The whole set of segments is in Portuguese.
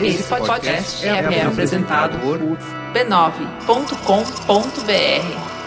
Esse podcast é, é apresentado por b9.com.br.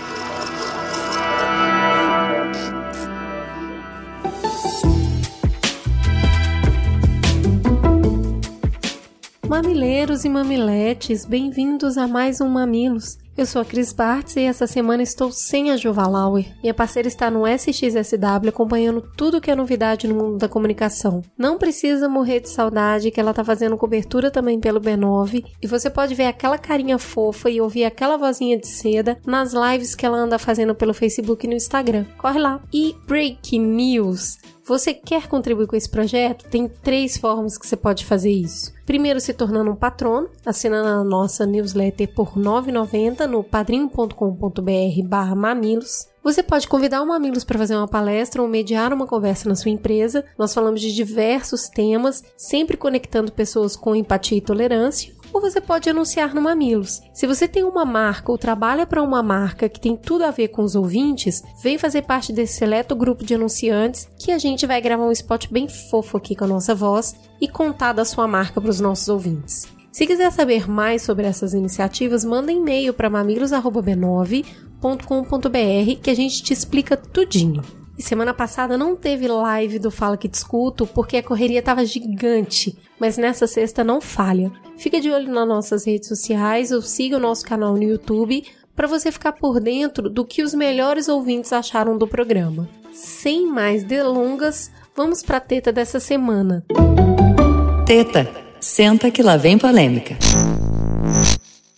Mamileiros e mamiletes, bem-vindos a mais um Mamilos. Eu sou a Cris Bartz e essa semana estou sem a Juva Lauer. Minha parceira está no SXSW acompanhando tudo que é novidade no mundo da comunicação. Não precisa morrer de saudade que ela está fazendo cobertura também pelo B9 e você pode ver aquela carinha fofa e ouvir aquela vozinha de seda nas lives que ela anda fazendo pelo Facebook e no Instagram. Corre lá. E Break News. Você quer contribuir com esse projeto? Tem três formas que você pode fazer isso. Primeiro, se tornando um patrono, assinando a nossa newsletter por R$ 9,90 no padrim.com.br barra mamilos. Você pode convidar o Mamilos para fazer uma palestra ou mediar uma conversa na sua empresa. Nós falamos de diversos temas, sempre conectando pessoas com empatia e tolerância ou você pode anunciar no Mamilos. Se você tem uma marca ou trabalha para uma marca que tem tudo a ver com os ouvintes, vem fazer parte desse seleto grupo de anunciantes que a gente vai gravar um spot bem fofo aqui com a nossa voz e contar da sua marca para os nossos ouvintes. Se quiser saber mais sobre essas iniciativas, manda e-mail para mamilos@b9.com.br que a gente te explica tudinho. E semana passada não teve live do Fala Que Discuto porque a correria estava gigante, mas nessa sexta não falha. Fica de olho nas nossas redes sociais ou siga o nosso canal no YouTube para você ficar por dentro do que os melhores ouvintes acharam do programa. Sem mais delongas, vamos para a teta dessa semana. Teta, senta que lá vem polêmica.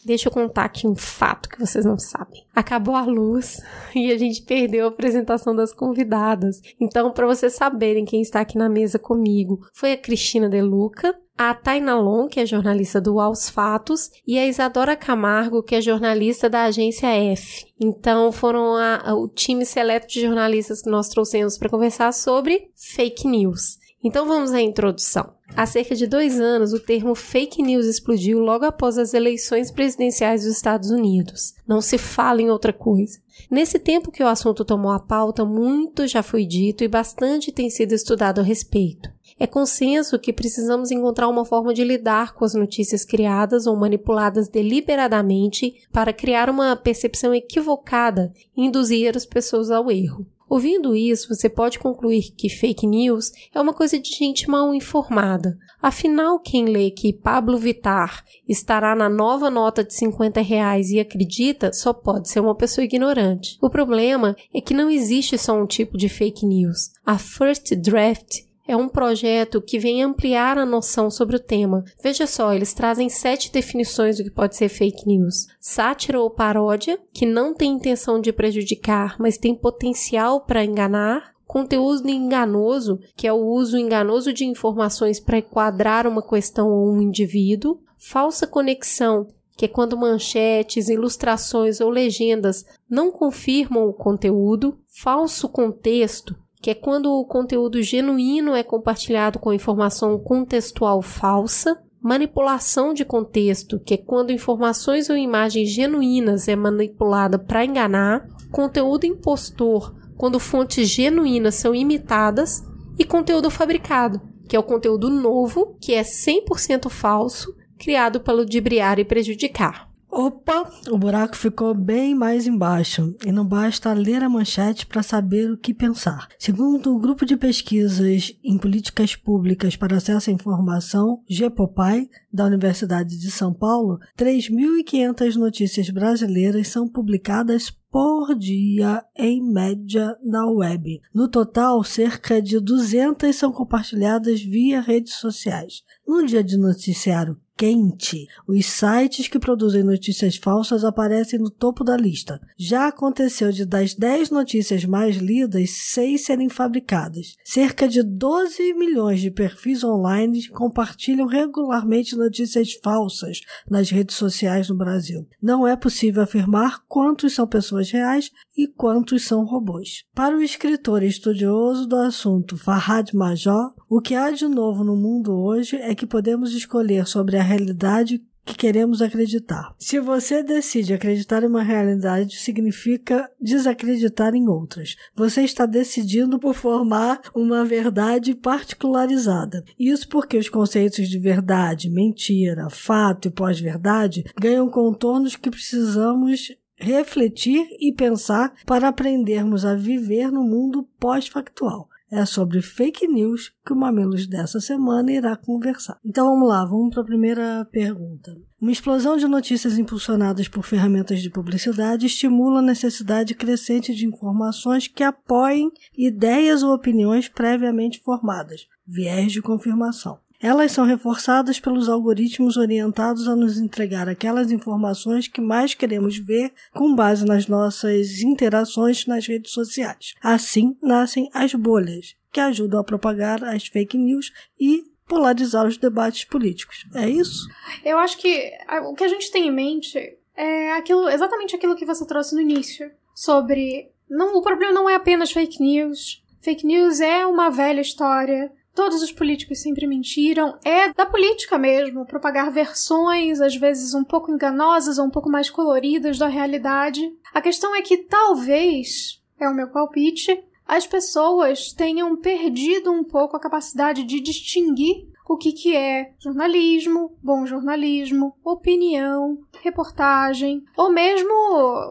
Deixa eu contar aqui um fato que vocês não sabem. Acabou a luz e a gente perdeu a apresentação das convidadas. Então, para vocês saberem quem está aqui na mesa comigo, foi a Cristina De Luca, a Taina Long, que é jornalista do Aos Fatos, e a Isadora Camargo, que é jornalista da agência F. Então, foram a, a, o time seleto de jornalistas que nós trouxemos para conversar sobre fake news. Então, vamos à introdução. Há cerca de dois anos, o termo fake news explodiu logo após as eleições presidenciais dos Estados Unidos. Não se fala em outra coisa. Nesse tempo que o assunto tomou a pauta, muito já foi dito e bastante tem sido estudado a respeito. É consenso que precisamos encontrar uma forma de lidar com as notícias criadas ou manipuladas deliberadamente para criar uma percepção equivocada e induzir as pessoas ao erro. Ouvindo isso, você pode concluir que fake news é uma coisa de gente mal informada. Afinal, quem lê que Pablo Vitar estará na nova nota de 50 reais e acredita só pode ser uma pessoa ignorante. O problema é que não existe só um tipo de fake news. A First Draft é um projeto que vem ampliar a noção sobre o tema. Veja só, eles trazem sete definições do que pode ser fake news: sátira ou paródia, que não tem intenção de prejudicar, mas tem potencial para enganar. Conteúdo enganoso, que é o uso enganoso de informações para enquadrar uma questão ou um indivíduo. Falsa conexão, que é quando manchetes, ilustrações ou legendas não confirmam o conteúdo. Falso contexto, que é quando o conteúdo genuíno é compartilhado com informação contextual falsa, manipulação de contexto, que é quando informações ou imagens genuínas é manipulada para enganar, conteúdo impostor, quando fontes genuínas são imitadas, e conteúdo fabricado, que é o conteúdo novo, que é 100% falso, criado para ludibriar e prejudicar. Opa, o buraco ficou bem mais embaixo e não basta ler a manchete para saber o que pensar. Segundo o grupo de pesquisas em políticas públicas para acesso à informação, GEPOPAI, da Universidade de São Paulo, 3.500 notícias brasileiras são publicadas por dia, em média, na web. No total, cerca de 200 são compartilhadas via redes sociais. No dia de noticiário quente. Os sites que produzem notícias falsas aparecem no topo da lista. Já aconteceu de das 10 notícias mais lidas, 6 serem fabricadas. Cerca de 12 milhões de perfis online compartilham regularmente notícias falsas nas redes sociais no Brasil. Não é possível afirmar quantos são pessoas reais e quantos são robôs. Para o escritor estudioso do assunto Farhad Major, o que há de novo no mundo hoje é que podemos escolher sobre a realidade que queremos acreditar. Se você decide acreditar em uma realidade, significa desacreditar em outras. Você está decidindo por formar uma verdade particularizada. Isso porque os conceitos de verdade, mentira, fato e pós-verdade ganham contornos que precisamos refletir e pensar para aprendermos a viver no mundo pós-factual. É sobre fake news que o Mamilos dessa semana irá conversar. Então vamos lá, vamos para a primeira pergunta. Uma explosão de notícias impulsionadas por ferramentas de publicidade estimula a necessidade crescente de informações que apoiem ideias ou opiniões previamente formadas, viés de confirmação. Elas são reforçadas pelos algoritmos orientados a nos entregar aquelas informações que mais queremos ver com base nas nossas interações nas redes sociais. Assim nascem as bolhas, que ajudam a propagar as fake news e polarizar os debates políticos. É isso? Eu acho que o que a gente tem em mente é aquilo, exatamente aquilo que você trouxe no início, sobre não, o problema não é apenas fake news. Fake news é uma velha história todos os políticos sempre mentiram, é da política mesmo, propagar versões, às vezes um pouco enganosas ou um pouco mais coloridas da realidade. A questão é que talvez, é o meu palpite, as pessoas tenham perdido um pouco a capacidade de distinguir o que, que é jornalismo, bom jornalismo, opinião, reportagem, ou mesmo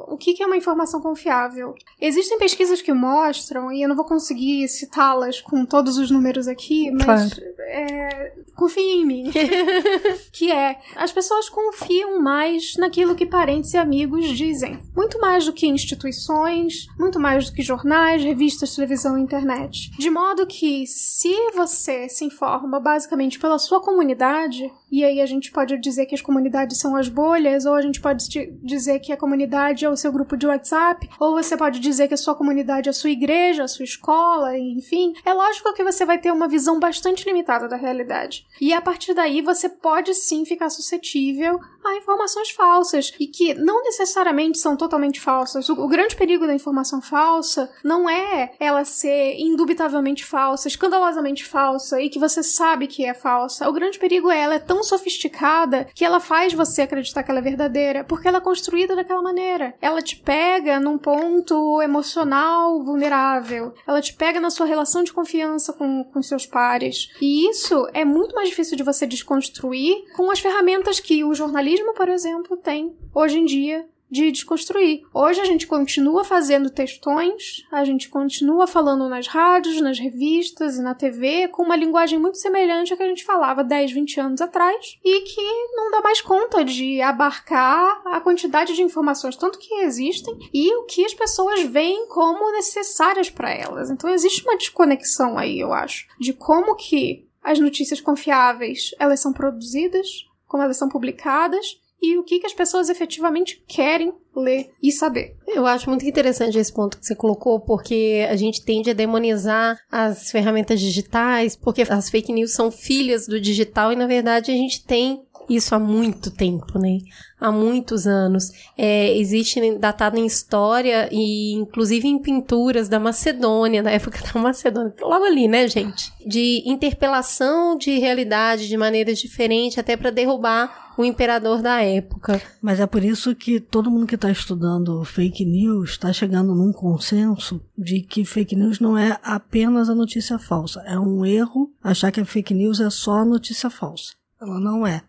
o que, que é uma informação confiável. Existem pesquisas que mostram, e eu não vou conseguir citá-las com todos os números aqui, mas claro. é, confiem em mim. que é, as pessoas confiam mais naquilo que parentes e amigos dizem. Muito mais do que instituições, muito mais do que jornais, revistas, televisão e internet. De modo que, se você se informa basicamente pela sua comunidade, e aí a gente pode dizer que as comunidades são as bolhas, ou a gente pode dizer que a comunidade é o seu grupo de WhatsApp, ou você pode dizer que a sua comunidade é a sua igreja, a sua escola, enfim. É lógico que você vai ter uma visão bastante limitada da realidade. E a partir daí você pode sim ficar suscetível a informações falsas e que não necessariamente são totalmente falsas. O, grande perigo da informação falsa não é ela ser indubitavelmente falsa, escandalosamente falsa e que você sabe que é falsa. O grande perigo é ela é tão sofisticada que ela faz você acreditar que ela é verdadeira porque ela é construída daquela maneira. Ela te pega num ponto emocional vulnerável. Ela te pega na sua relação de confiança com, com seus pares. E isso é muito mais difícil de você desconstruir com as ferramentas que o jornalismo, por exemplo, tem hoje em dia de desconstruir. Hoje a gente continua fazendo textões, a gente continua falando nas rádios, nas revistas e na TV com uma linguagem muito semelhante à que a gente falava 10, 20 anos atrás e que não dá mais conta de abarcar a quantidade de informações tanto que existem e o que as pessoas veem como necessárias para elas. Então existe uma desconexão aí, eu acho, de como que as notícias confiáveis, elas são produzidas, como elas são publicadas e o que, que as pessoas efetivamente querem ler e saber. Eu acho muito interessante esse ponto que você colocou, porque a gente tende a demonizar as ferramentas digitais, porque as fake news são filhas do digital e na verdade a gente tem isso há muito tempo, né? Há muitos anos. É, existe datado em história e inclusive em pinturas da Macedônia, da época da Macedônia, logo ali, né, gente? De interpelação de realidade de maneiras diferentes, até para derrubar o imperador da época. Mas é por isso que todo mundo que está estudando fake news está chegando num consenso de que fake news não é apenas a notícia falsa. É um erro achar que a fake news é só a notícia falsa. Ela não é.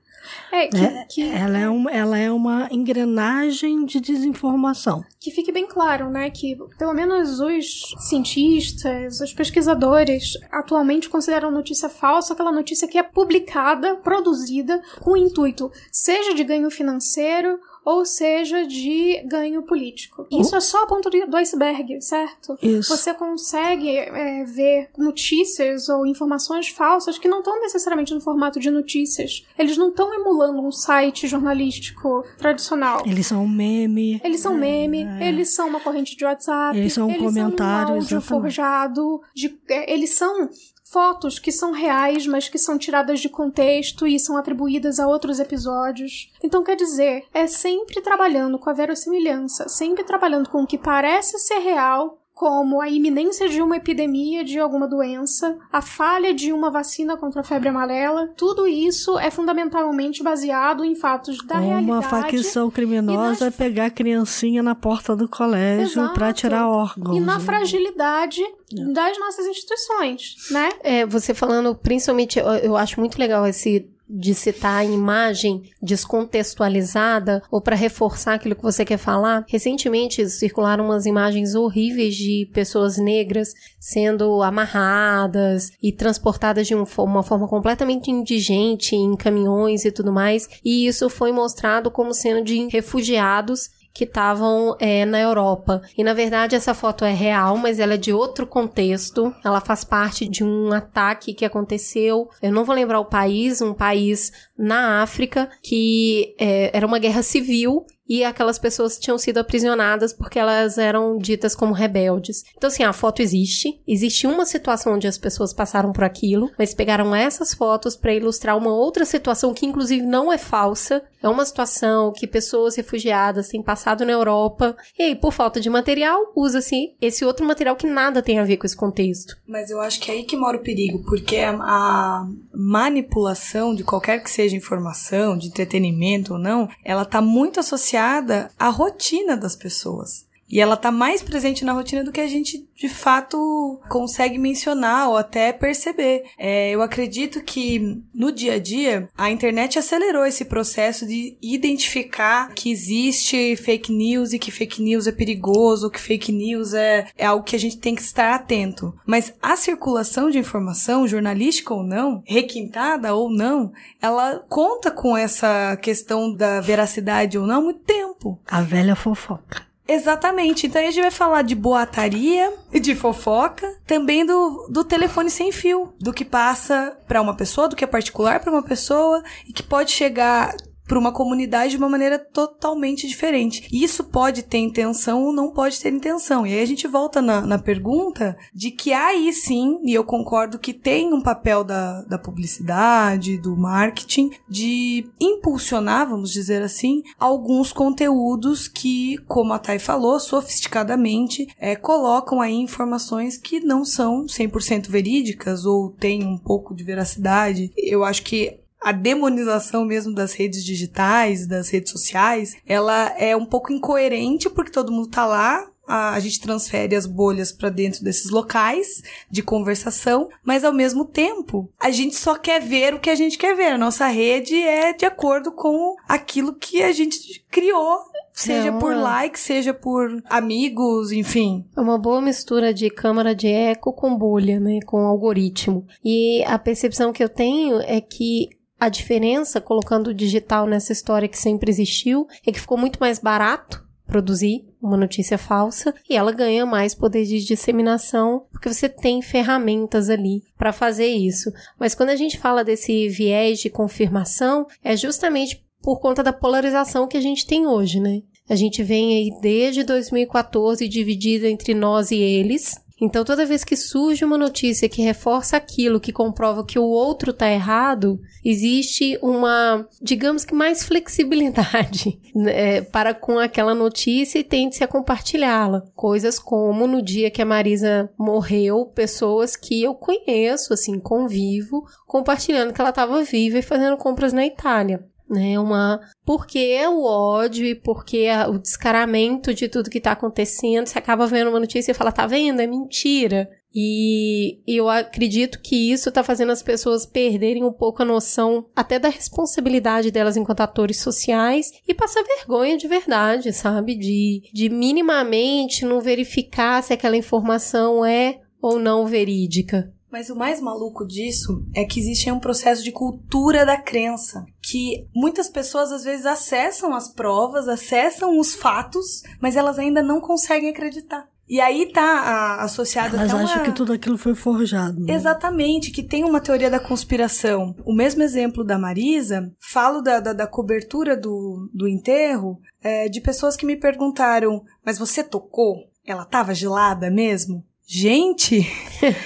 É, que, é, que, ela, é um, ela é uma engrenagem de desinformação. Que fique bem claro, né, que pelo menos os cientistas, os pesquisadores, atualmente consideram notícia falsa aquela notícia que é publicada, produzida com o intuito, seja de ganho financeiro ou seja de ganho político. Isso é só a ponta do iceberg, certo? Isso. Você consegue é, ver notícias ou informações falsas que não estão necessariamente no formato de notícias. Eles não estão emulando um site jornalístico tradicional. Eles são um meme. Eles são meme, é. eles são uma corrente de WhatsApp. Eles são um eles comentário. São um áudio forjado. De, é, eles são fotos que são reais, mas que são tiradas de contexto e são atribuídas a outros episódios. Então, quer dizer, é sempre trabalhando com a verossimilhança, sempre trabalhando com o que parece ser real, como a iminência de uma epidemia de alguma doença, a falha de uma vacina contra a febre amarela, tudo isso é fundamentalmente baseado em fatos da Uma realidade. Uma facção criminosa nas... é pegar a criancinha na porta do colégio para tirar órgãos. E na né? fragilidade é. das nossas instituições, né? É, você falando, principalmente, eu, eu acho muito legal esse de citar a imagem descontextualizada ou para reforçar aquilo que você quer falar. Recentemente circularam umas imagens horríveis de pessoas negras sendo amarradas e transportadas de um, uma forma completamente indigente em caminhões e tudo mais. E isso foi mostrado como sendo de refugiados que estavam é, na Europa. E na verdade essa foto é real, mas ela é de outro contexto. Ela faz parte de um ataque que aconteceu. Eu não vou lembrar o país, um país na África que é, era uma guerra civil e aquelas pessoas tinham sido aprisionadas porque elas eram ditas como rebeldes. Então, assim, a foto existe. Existe uma situação onde as pessoas passaram por aquilo, mas pegaram essas fotos para ilustrar uma outra situação que, inclusive, não é falsa. É uma situação que pessoas refugiadas têm passado na Europa e aí, por falta de material, usa-se esse outro material que nada tem a ver com esse contexto. Mas eu acho que é aí que mora o perigo, porque a manipulação de qualquer que seja informação, de entretenimento ou não, ela tá muito associada associada à rotina das pessoas. E ela tá mais presente na rotina do que a gente de fato consegue mencionar ou até perceber. É, eu acredito que no dia a dia a internet acelerou esse processo de identificar que existe fake news e que fake news é perigoso, que fake news é, é algo que a gente tem que estar atento. Mas a circulação de informação, jornalística ou não, requintada ou não, ela conta com essa questão da veracidade ou não há muito tempo. A velha fofoca. Exatamente. Então a gente vai falar de boataria, de fofoca, também do, do telefone sem fio, do que passa para uma pessoa, do que é particular para uma pessoa e que pode chegar para uma comunidade de uma maneira totalmente diferente. Isso pode ter intenção ou não pode ter intenção. E aí a gente volta na, na pergunta de que aí sim, e eu concordo que tem um papel da, da publicidade, do marketing, de impulsionar, vamos dizer assim, alguns conteúdos que, como a Thay falou, sofisticadamente é, colocam aí informações que não são 100% verídicas ou têm um pouco de veracidade. Eu acho que a demonização mesmo das redes digitais, das redes sociais, ela é um pouco incoerente porque todo mundo tá lá, a, gente transfere as bolhas para dentro desses locais de conversação, mas ao mesmo tempo, a gente só quer ver o que a gente quer ver. A nossa rede é de acordo com aquilo que a gente criou Seja por like, seja por amigos, enfim. É uma boa mistura de câmara de eco com bolha, né? Com algoritmo. E a percepção que eu tenho é que a diferença, colocando o digital nessa história que sempre existiu, é que ficou muito mais barato produzir uma notícia falsa e ela ganha mais poder de disseminação porque você tem ferramentas ali para fazer isso. Mas quando a gente fala desse viés de confirmação, é justamente por conta da polarização que a gente tem hoje, né? A gente vem aí desde 2014 dividido entre nós e eles, então, toda vez que surge uma notícia que reforça aquilo, que comprova que o outro está errado, existe uma, digamos que mais flexibilidade né, para com aquela notícia e tende-se a compartilhá-la. Coisas como no dia que a Marisa morreu, pessoas que eu conheço, assim, convivo, compartilhando que ela estava viva e fazendo compras na Itália né? Uma porque o ódio e porque é o descaramento de tudo que tá acontecendo, você acaba vendo uma notícia e fala, tá vendo? É mentira. E eu acredito que isso tá fazendo as pessoas perderem um pouco a noção até da responsabilidade delas enquanto atores sociais e passar vergonha de verdade, sabe? De, de minimamente não verificar se aquela informação é ou não verídica. Mas o mais maluco disso é que existe um processo de cultura da crença, que muitas pessoas às vezes acessam as provas, acessam os fatos, mas elas ainda não conseguem acreditar. E aí tá associado Elas até acham uma... que tudo aquilo foi forjado. Né? Exatamente, que tem uma teoria da conspiração. O mesmo exemplo da Marisa, falo da, da, da cobertura do, do enterro, é, de pessoas que me perguntaram, mas você tocou? Ela tava gelada mesmo? Gente,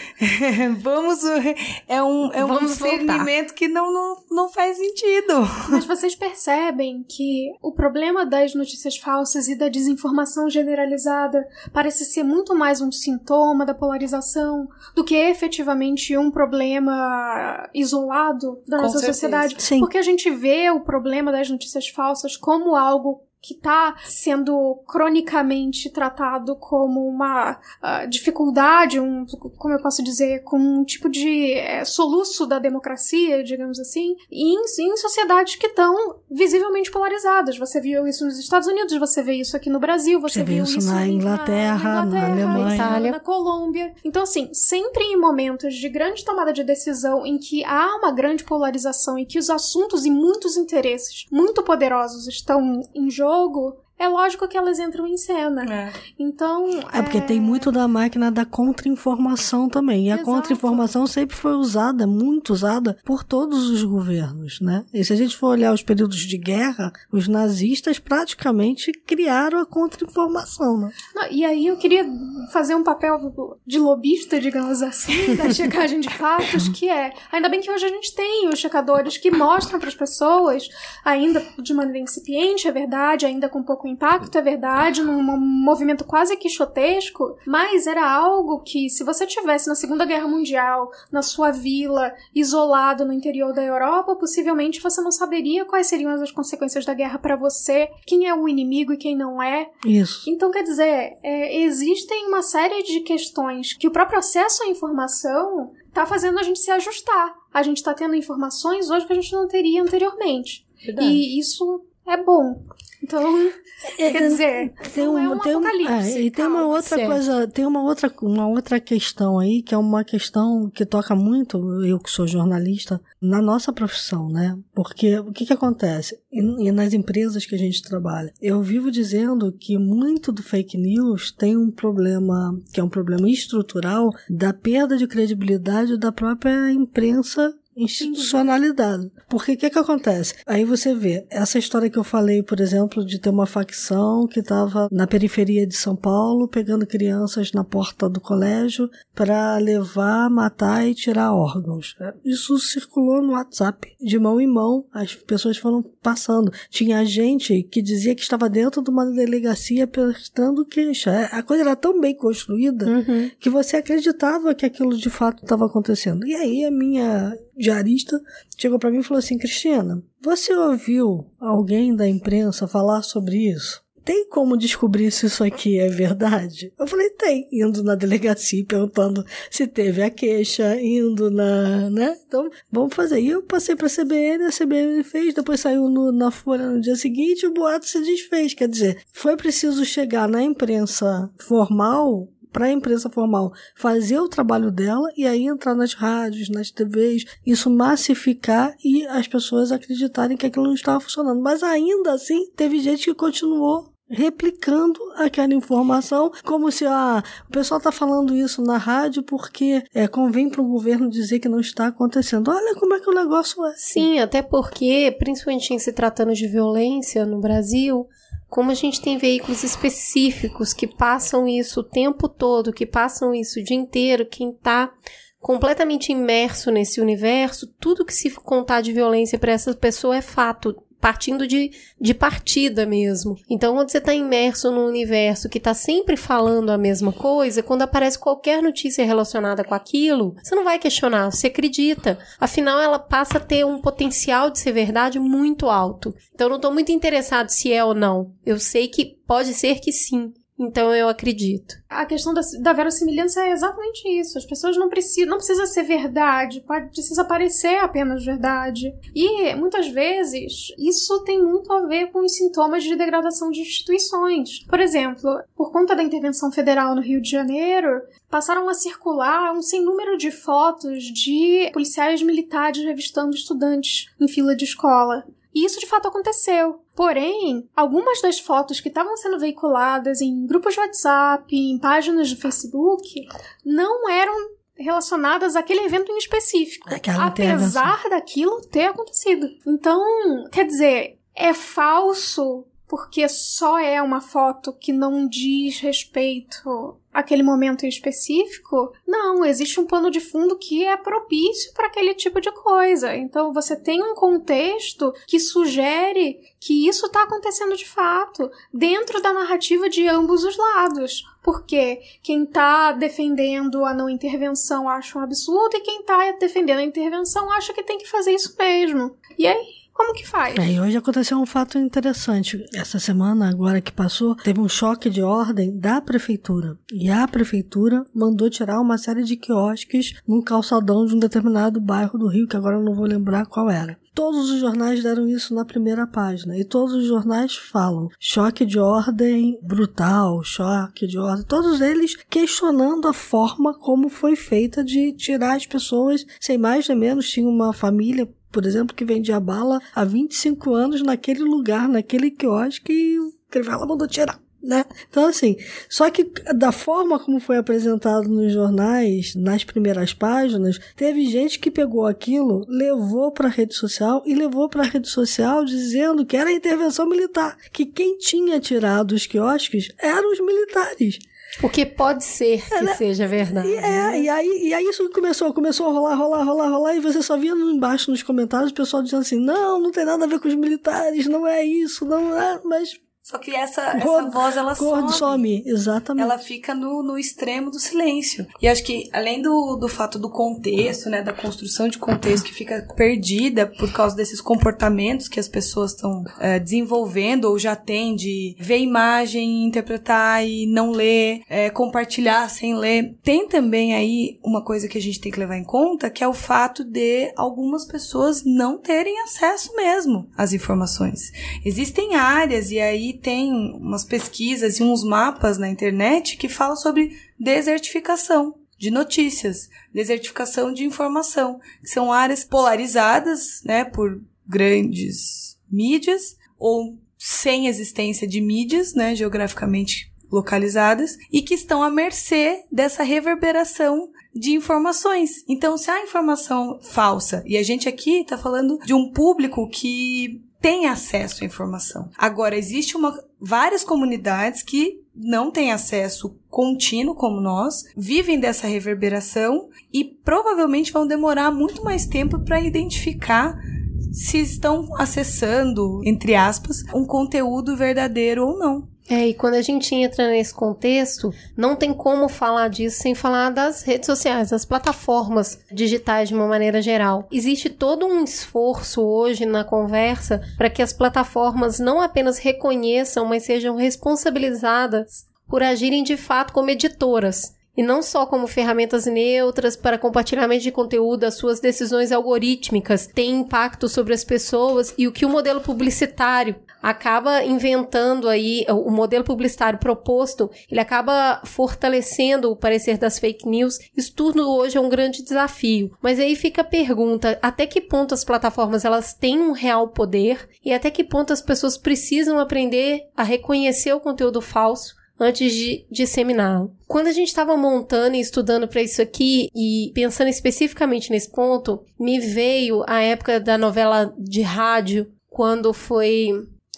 vamos. É um, é um Vamos discernimento que não, não, não faz sentido. Mas vocês percebem que o problema das notícias falsas e da desinformação generalizada parece ser muito mais um sintoma da polarização do que efetivamente um problema isolado da Com nossa certeza. sociedade. Sim. Porque a gente vê o problema das notícias falsas como algo que está sendo cronicamente tratado como uma ah, dificuldade, um, como eu posso dizer, como um tipo de eh, soluço da democracia, digamos assim, em, em sociedades que estão visivelmente polarizadas. Você viu isso nos Estados Unidos, você vê isso aqui no Brasil, você, Você vê viu isso isso na em- Inglaterra, na Alemanha. Itália. na Colômbia. Então, assim, sempre em momentos de grande tomada de decisão em que há uma grande polarização e que os assuntos e muitos interesses muito poderosos estão em jogo, jogo é lógico que elas entram em cena. É. Então. É porque tem muito da máquina da contra-informação também. E a contra-informação sempre foi usada, muito usada, por todos os governos, né? E se a gente for olhar os períodos de guerra, os nazistas praticamente criaram a contra-informação, né? Não, e aí eu queria fazer um papel de lobista, digamos assim, da checagem de fatos, que é, ainda bem que hoje a gente tem os checadores que mostram para as pessoas, ainda de maneira incipiente, é verdade, ainda com pouco impacto, é verdade, num mo- movimento quase quixotesco, mas era algo que, se você tivesse na Segunda Guerra Mundial, na sua vila, isolado no interior da Europa, possivelmente você não saberia quais seriam as consequências da guerra para você, quem é o inimigo e quem não é, Isso. então, quer dizer, é, existem uma série de questões que o próprio acesso à informação está fazendo a gente se ajustar. A gente está tendo informações hoje que a gente não teria anteriormente. E isso é bom. Então, quer dizer, Tem é um, um tem um, apocalipse. é, e tem uma calma. outra certo. coisa, tem uma outra, uma outra questão aí, que é uma questão que toca muito, eu que sou jornalista, na nossa profissão, né? Porque o que que acontece? E, e nas empresas que a gente trabalha, eu vivo dizendo que muito do fake news tem um problema, que é um problema estrutural, da perda de credibilidade da própria imprensa institucionalidade. Porque o que que acontece? Aí você vê, essa história que eu falei, por exemplo, de ter uma facção que estava na periferia de São Paulo, pegando crianças na porta do colégio para levar, matar e tirar órgãos. Isso circulou no WhatsApp, de mão em mão, as pessoas foram passando. Tinha gente que dizia que estava dentro de uma delegacia prestando queixa. A coisa era tão bem construída Uhum. que você acreditava que aquilo de fato estava acontecendo. E aí a minha diarista chegou para mim e falou assim: Cristina, você ouviu alguém da imprensa falar sobre isso? Tem como descobrir se isso aqui é verdade? Eu falei, tem. Indo na delegacia, perguntando se teve a queixa, indo na. né? Então, vamos fazer. E eu passei para a CBN, a CBN fez, depois saiu no- na Folha no dia seguinte, o boato se desfez. Quer dizer, foi preciso chegar na imprensa formal para a imprensa formal fazer o trabalho dela e aí entrar nas rádios, nas TVs, isso massificar e as pessoas acreditarem que aquilo não estava funcionando. Mas ainda assim, teve gente que continuou replicando aquela informação como se ah, o pessoal está falando isso na rádio porque é, convém para o governo dizer que não está acontecendo. Olha como é que o negócio é. Sim, até porque, principalmente em se tratando de violência no Brasil, como a gente tem veículos específicos que passam isso o tempo todo, que passam isso o dia inteiro, quem tá completamente imerso nesse universo, tudo que se contar de violência para essa pessoa é fato. Partindo de, de partida mesmo. Então, quando você está imerso num universo que está sempre falando a mesma coisa, quando aparece qualquer notícia relacionada com aquilo, você não vai questionar, você acredita. Afinal, ela passa a ter um potencial de ser verdade muito alto. Então, eu não estou muito interessado se é ou não. Eu sei que pode ser que sim. Então, eu acredito. A questão da, da verossimilhança é exatamente isso. As pessoas não precisam, não precisa ser verdade, pode, precisa parecer apenas verdade. E muitas vezes isso tem muito a ver com os sintomas de degradação de instituições. Por exemplo, por conta da intervenção federal no Rio de Janeiro, passaram a circular um sem número de fotos de policiais militares revistando estudantes em fila de escola. E isso de fato aconteceu. Porém, algumas das fotos que estavam sendo veiculadas em grupos de WhatsApp, em páginas do Facebook, não eram relacionadas àquele evento em específico. Aquela apesar daquilo ter acontecido. Então, quer dizer, é falso porque só é uma foto que não diz respeito àquele momento em específico. Não, existe um pano de fundo que é propício para aquele tipo de coisa. Então você tem um contexto que sugere que isso está acontecendo de fato, dentro da narrativa de ambos os lados. Porque quem está defendendo a não intervenção acha um absurdo e quem está defendendo a intervenção acha que tem que fazer isso mesmo. E aí como que faz? É, e hoje aconteceu um fato interessante. Essa semana, agora que passou, teve um choque de ordem da prefeitura. E a prefeitura mandou tirar uma série de quiosques no calçadão de um determinado bairro do Rio, que agora eu não vou lembrar qual era. Todos os jornais deram isso na primeira página. E todos os jornais falam choque de ordem brutal, choque de ordem. Todos eles questionando a forma como foi feita de tirar as pessoas sem mais nem menos. Tinha uma família por exemplo, que vendia bala há 25 anos naquele lugar, naquele quiosque, e o Crivella mandou tirar. Né? Então, assim, só que da forma como foi apresentado nos jornais, nas primeiras páginas, teve gente que pegou aquilo, levou para a rede social e levou para a rede social dizendo que era intervenção militar, que quem tinha tirado os quiosques eram os militares. Porque pode ser que é, seja verdade. E, é, e, aí, e aí isso começou, começou a rolar, rolar, rolar, rolar, e você só via embaixo nos comentários o pessoal dizendo assim, não, não tem nada a ver com os militares, não é isso, não é, mas só que essa, essa voz, ela some. some. Exatamente. Ela fica no, no extremo do silêncio. E acho que, além do, do fato do contexto, né, da construção de contexto que fica perdida por causa desses comportamentos que as pessoas estão é, desenvolvendo ou já têm de ver imagem, interpretar e não ler, é, compartilhar sem ler, tem também aí uma coisa que a gente tem que levar em conta, que é o fato de algumas pessoas não terem acesso mesmo às informações. Existem áreas, e aí tem umas pesquisas e uns mapas na internet que falam sobre desertificação de notícias, desertificação de informação, que são áreas polarizadas, né, por grandes mídias ou sem existência de mídias, né, geograficamente localizadas e que estão à mercê dessa reverberação de informações. Então, se há informação falsa, e a gente aqui está falando de um público que tem acesso à informação. Agora, existe uma, várias comunidades que não têm acesso contínuo como nós, vivem dessa reverberação e provavelmente vão demorar muito mais tempo para identificar se estão acessando, entre aspas, um conteúdo verdadeiro ou não. É, e quando a gente entra nesse contexto, não tem como falar disso sem falar das redes sociais, das plataformas digitais de uma maneira geral. Existe todo um esforço hoje na conversa para que as plataformas não apenas reconheçam, mas sejam responsabilizadas por agirem de fato como editoras e não só como ferramentas neutras para compartilhamento de conteúdo, as suas decisões algorítmicas têm impacto sobre as pessoas e o que o modelo publicitário acaba inventando aí, o modelo publicitário proposto, ele acaba fortalecendo o parecer das fake news. Isso tudo hoje é um grande desafio. Mas aí fica a pergunta, até que ponto as plataformas elas têm um real poder e até que ponto as pessoas precisam aprender a reconhecer o conteúdo falso antes de disseminá-lo. Quando a gente estava montando e estudando para isso aqui e pensando especificamente nesse ponto, me veio a época da novela de rádio, quando foi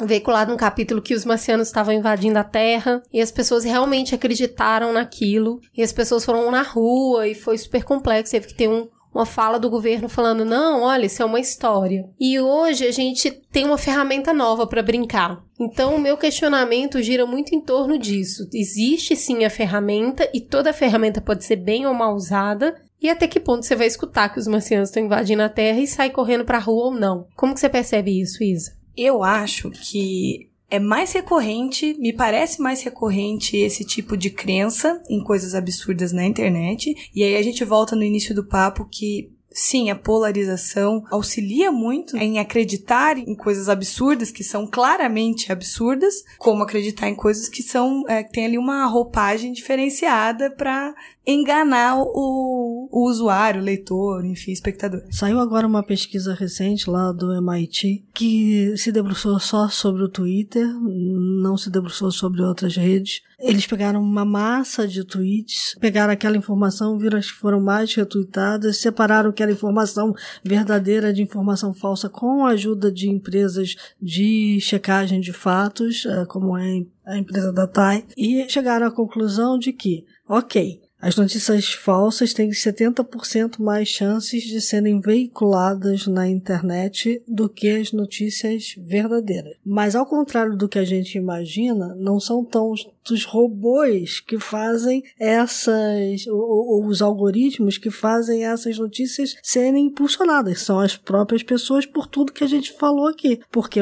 veiculado um capítulo que os marcianos estavam invadindo a Terra e as pessoas realmente acreditaram naquilo e as pessoas foram na rua e foi super complexo, teve que ter um, uma fala do governo falando: não, olha, isso é uma história. E hoje a gente tem uma ferramenta nova para brincar. Então, o meu questionamento gira muito em torno disso. Existe sim a ferramenta e toda ferramenta pode ser bem ou mal usada. E até que ponto você vai escutar que os marcianos estão invadindo a Terra e sai correndo para a rua ou não? Como que você percebe isso, Isa? Eu acho que é mais recorrente, me parece mais recorrente esse tipo de crença em coisas absurdas na internet. E aí a gente volta no início do papo que Sim, a polarização auxilia muito em acreditar em coisas absurdas, que são claramente absurdas, como acreditar em coisas que são, é, que tem ali uma roupagem diferenciada para enganar o, o usuário, o leitor, enfim, espectador. Saiu agora uma pesquisa recente lá do MIT que se debruçou só sobre o Twitter, não se debruçou sobre outras redes. Eles pegaram uma massa de tweets, pegaram aquela informação, viram as que foram mais retweetadas, separaram aquela informação verdadeira de informação falsa com a ajuda de empresas de checagem de fatos, eh, como é a empresa da TAI, e chegaram à conclusão de que, ok, as notícias falsas têm 70% mais chances de serem veiculadas na internet do que as notícias verdadeiras. Mas ao contrário do que a gente imagina, não são tão os robôs que fazem essas, ou, ou os algoritmos que fazem essas notícias serem impulsionadas. São as próprias pessoas por tudo que a gente falou aqui. Porque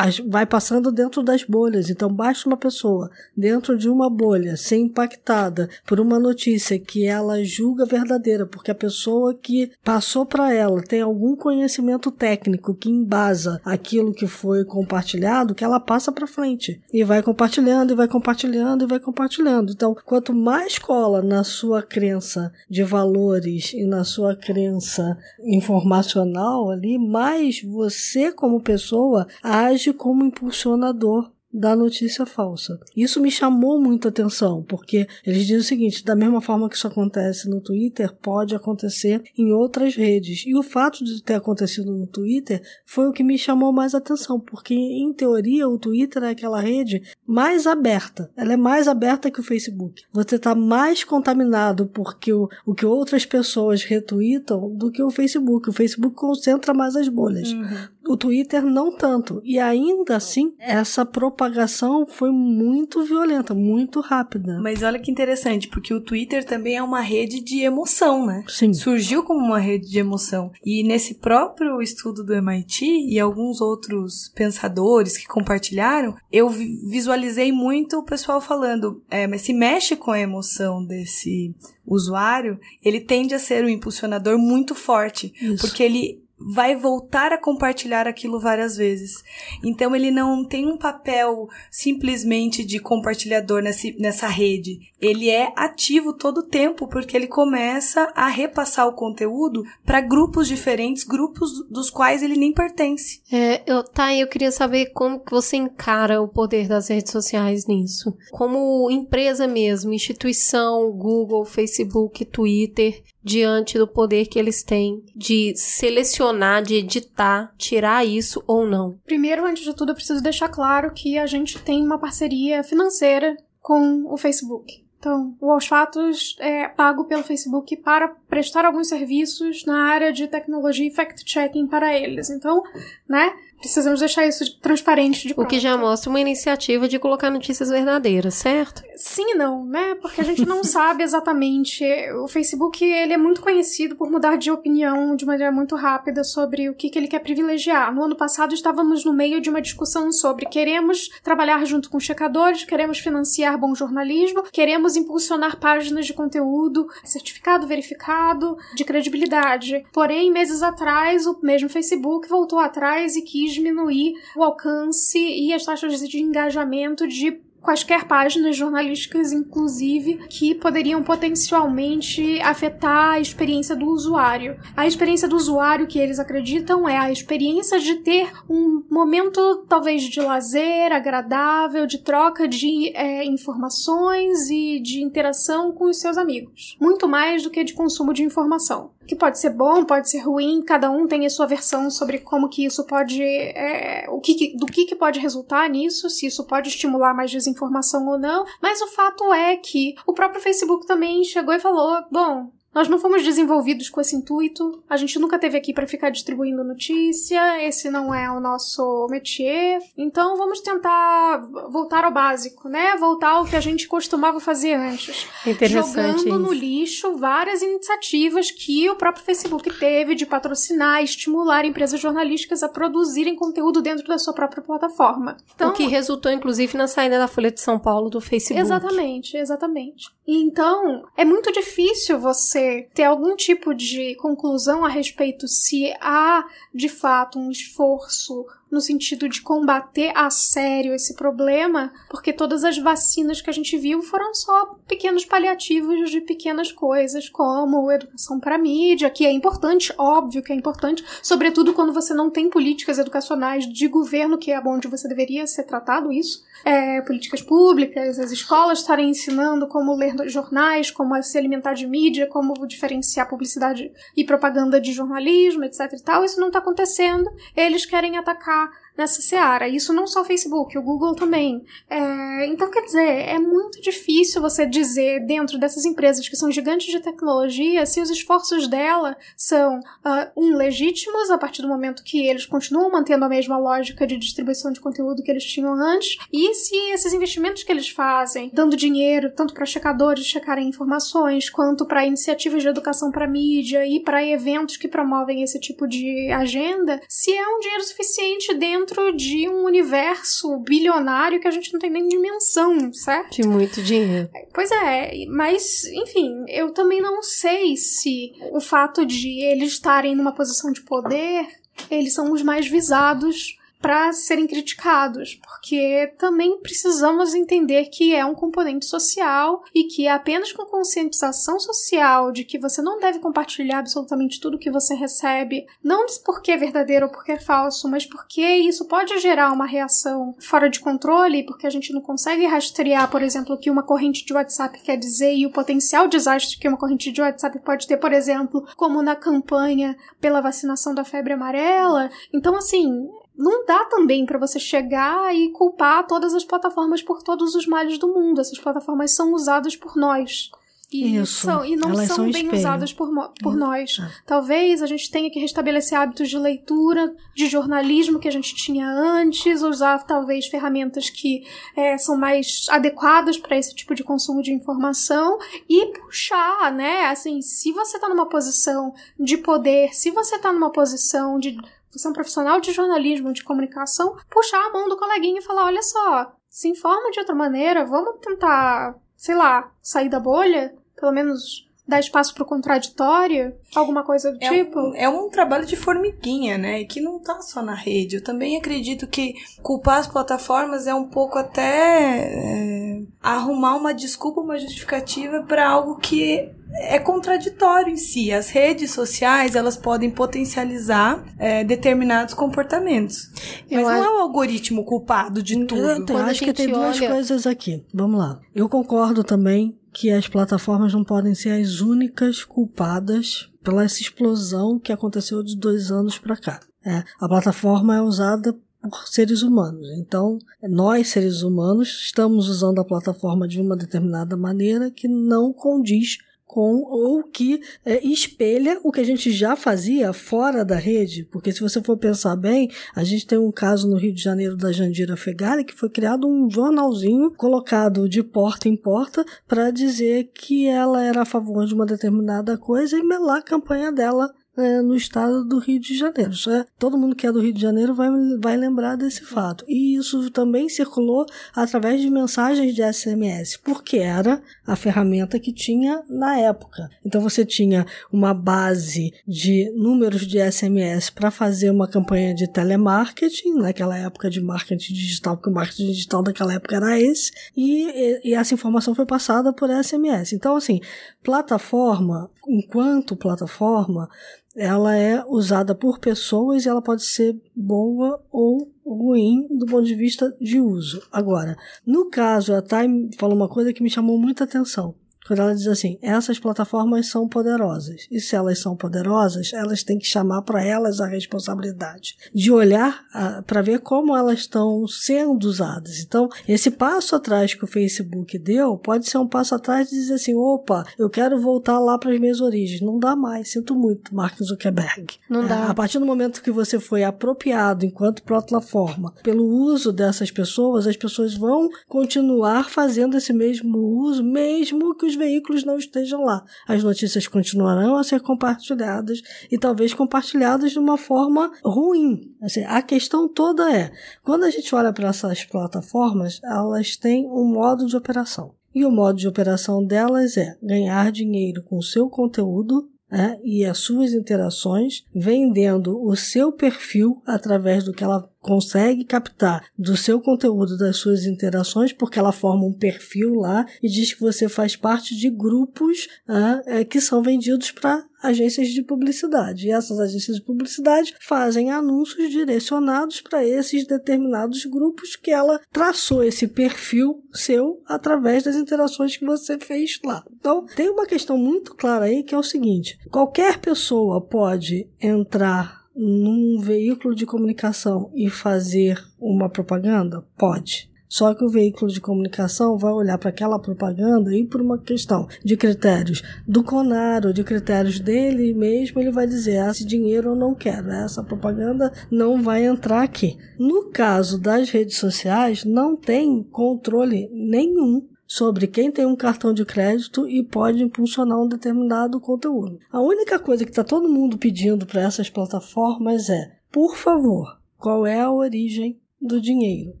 vai passando dentro das bolhas. Então, basta uma pessoa dentro de uma bolha ser impactada por uma notícia que ela julga verdadeira, porque a pessoa que passou para ela tem algum conhecimento técnico que embasa aquilo que foi compartilhado, que ela passa para frente e vai compartilhando e vai compartilhando e vai compartilhando. Então, quanto mais cola na sua crença de valores e na sua crença informacional ali, mais você como pessoa age age como impulsionador da notícia falsa. Isso me chamou muito atenção, porque eles dizem o seguinte: da mesma forma que isso acontece no Twitter, pode acontecer em outras redes. E o fato de ter acontecido no Twitter foi o que me chamou mais atenção, porque em teoria o Twitter é aquela rede mais aberta. Ela é mais aberta que o Facebook. Você está mais contaminado porque o, o que outras pessoas retweetam do que o Facebook. O Facebook concentra mais as bolhas. Uhum. O Twitter não tanto. E ainda assim, essa propagação foi muito violenta, muito rápida. Mas olha que interessante, porque o Twitter também é uma rede de emoção, né? Sim. Surgiu como uma rede de emoção. E nesse próprio estudo do MIT e alguns outros pensadores que compartilharam, eu visualizei muito o pessoal falando, é, mas se mexe com a emoção desse usuário, ele tende a ser um impulsionador muito forte, Isso. porque ele vai voltar a compartilhar aquilo várias vezes. Então ele não tem um papel simplesmente de compartilhador nessa, rede. Ele é ativo todo o tempo porque ele começa a repassar o conteúdo para grupos diferentes, grupos dos quais ele nem pertence. É, eu, tá, eu queria saber como que você encara o poder das redes sociais nisso. Como empresa mesmo, instituição, Google, Facebook, Twitter, diante do poder que eles têm de selecionar, de editar, tirar isso ou não? Primeiro, antes de tudo, eu preciso deixar claro que a gente tem uma parceria financeira com o Facebook. Então, o Aos Fatos é pago pelo Facebook para prestar alguns serviços na área de tecnologia e fact-checking para eles. Então, né, Precisamos deixar isso transparente de O que já mostra uma iniciativa de colocar notícias verdadeiras, certo? Sim e não, né? Porque a gente não sabe exatamente. O Facebook, ele é muito conhecido por mudar de opinião de maneira muito rápida sobre o que, que ele quer privilegiar. No ano passado, estávamos no meio de uma discussão sobre queremos trabalhar junto com checadores, queremos financiar bom jornalismo, queremos impulsionar páginas de conteúdo certificado, verificado, de credibilidade. Porém, meses atrás, o mesmo Facebook voltou atrás e quis diminuir o alcance e as taxas de engajamento de quaisquer páginas jornalísticas, inclusive, que poderiam potencialmente afetar a experiência do usuário. A experiência do usuário que eles acreditam é a experiência de ter um momento, talvez, de lazer agradável, de troca de é, informações e de interação com os seus amigos. Muito mais do que de consumo de informação que pode ser bom, pode ser ruim, cada um tem a sua versão sobre como que isso pode, é, o que, do que, que pode resultar nisso, se isso pode estimular mais desinformação ou não, mas o fato é que o próprio Facebook também chegou e falou, bom, nós não fomos desenvolvidos com esse intuito. A gente nunca teve aqui para ficar distribuindo notícia. Esse não é o nosso métier. Então vamos tentar voltar ao básico, né? Voltar ao que a gente costumava fazer antes. Interessante. Jogando no lixo várias iniciativas que o próprio Facebook teve de patrocinar, estimular empresas jornalísticas a produzirem conteúdo dentro da sua própria plataforma. Então, o que resultou, inclusive, na saída da Folha de São Paulo do Facebook. Exatamente, exatamente. Então, é muito difícil você ter algum tipo de conclusão a respeito se há de fato um esforço no sentido de combater a sério esse problema, porque todas as vacinas que a gente viu foram só pequenos paliativos de pequenas coisas, como educação para mídia, que é importante, óbvio que é importante, sobretudo quando você não tem políticas educacionais de governo, que é onde você deveria ser tratado isso. É, políticas públicas, as escolas estarem ensinando como ler jornais, como se alimentar de mídia, como diferenciar publicidade e propaganda de jornalismo, etc e tal. Isso não está acontecendo. Eles querem atacar nessa seara. Isso não só o Facebook, o Google também. É, então, quer dizer, é muito difícil você dizer dentro dessas empresas que são gigantes de tecnologia se os esforços dela são, uh, legítimos a partir do momento que eles continuam mantendo a mesma lógica de distribuição de conteúdo que eles tinham antes, e se esses investimentos que eles fazem, dando dinheiro tanto para checadores checarem informações, quanto para iniciativas de educação para mídia e para eventos que promovem esse tipo de agenda, se é um dinheiro suficiente dentro dentro de um universo bilionário que a gente não tem nem dimensão, certo? De muito dinheiro. Pois é, mas, enfim, eu também não sei se o fato de eles estarem numa posição de poder, eles são os mais visados para serem criticados, porque também precisamos entender que é um componente social e que é apenas com conscientização social de que você não deve compartilhar absolutamente tudo que você recebe, não porque é verdadeiro ou porque é falso, mas porque isso pode gerar uma reação fora de controle, porque a gente não consegue rastrear, por exemplo, o que uma corrente de WhatsApp quer dizer e o potencial desastre que uma corrente de WhatsApp pode ter, por exemplo, como na campanha pela vacinação da febre amarela. Então, assim, não dá também para você chegar e culpar todas as plataformas por todos os males do mundo. Essas plataformas são usadas por nós. E, Isso. São, e não Elas são, são bem espelho. usadas por, por Hum, nós. é. Talvez a gente tenha que restabelecer hábitos de leitura, de jornalismo que a gente tinha antes, usar talvez ferramentas que é, são mais adequadas para esse tipo de consumo de informação e puxar, né? Assim, se você tá numa posição de poder, se você tá numa posição de você é um profissional de jornalismo, de comunicação, puxar a mão do coleguinha e falar: olha só, se informa de outra maneira, vamos tentar, sei lá, sair da bolha, pelo menos dar espaço pro contraditório, alguma coisa do É tipo. um, é um trabalho de formiguinha, né? E que não tá só na rede. Eu também acredito que culpar as plataformas é um pouco até é, arrumar uma desculpa, uma justificativa para algo que é contraditório em si. As redes sociais elas podem potencializar é, determinados comportamentos. Eu Mas não acho- é o algoritmo culpado de Eu tudo. a acho que tem gente duas olha- coisas aqui. Vamos lá. Eu concordo também que as plataformas não podem ser as únicas culpadas pela essa explosão que aconteceu de dois anos para cá. É, a plataforma é usada por seres humanos. Então, nós, seres humanos, estamos usando a plataforma de uma determinada maneira que não condiz com ou que é, espelha o que a gente já fazia fora da rede, porque se você for pensar bem, a gente tem um caso no Rio de Janeiro da Jandira Fegari que foi criado um jornalzinho colocado de porta em porta para dizer que ela era a favor de uma determinada coisa e melar a campanha dela é, no estado do Rio de Janeiro. É, todo mundo que é do Rio de Janeiro vai, vai lembrar desse fato. E isso também circulou através de mensagens de SMS, porque era a ferramenta que tinha na época. Então você tinha uma base de números de SMS para fazer uma campanha de telemarketing, naquela época de marketing digital, porque o marketing digital daquela época era esse, e, e- e essa informação foi passada por SMS. Então, assim, plataforma, enquanto plataforma, ela é usada por pessoas e ela pode ser boa ou ruim do ponto de vista de uso. Agora, no caso, a Time falou uma coisa que me chamou muita atenção. Quando ela diz assim, essas plataformas são poderosas. E se elas são poderosas, elas têm que chamar para elas a responsabilidade de olhar para ver como elas estão sendo usadas. Então, esse passo atrás que o Facebook deu pode ser um passo atrás de dizer assim: opa, eu quero voltar lá para as minhas origens. Não dá mais, sinto muito, Mark Zuckerberg. Não É, dá. a partir do momento que você foi apropriado enquanto plataforma pelo uso dessas pessoas, as pessoas vão continuar fazendo esse mesmo uso, mesmo que os veículos não estejam lá. As notícias continuarão a ser compartilhadas e talvez compartilhadas de uma forma ruim. Assim, a questão toda é, quando a gente olha para essas plataformas, elas têm um modo de operação. E o modo de operação delas é ganhar dinheiro com o seu conteúdo né, e as suas interações, vendendo o seu perfil através do que ela consegue captar do seu conteúdo, das suas interações, porque ela forma um perfil lá e diz que você faz parte de grupos né, é, que são vendidos para agências de publicidade. E essas agências de publicidade fazem anúncios direcionados para esses determinados grupos que ela traçou esse perfil seu através das interações que você fez lá. Então, tem uma questão muito clara aí que é o seguinte: qualquer pessoa pode entrar num veículo de comunicação e fazer uma propaganda? Pode. Só que o veículo de comunicação vai olhar para aquela propaganda e por uma questão de critérios do CONAR ou de critérios dele mesmo, ele vai dizer: ah, esse dinheiro eu não quero, essa propaganda não vai entrar aqui. No caso das redes sociais, não tem controle nenhum sobre quem tem um cartão de crédito e pode impulsionar um determinado conteúdo. A única coisa que está todo mundo pedindo para essas plataformas é, por favor, qual é a origem do dinheiro?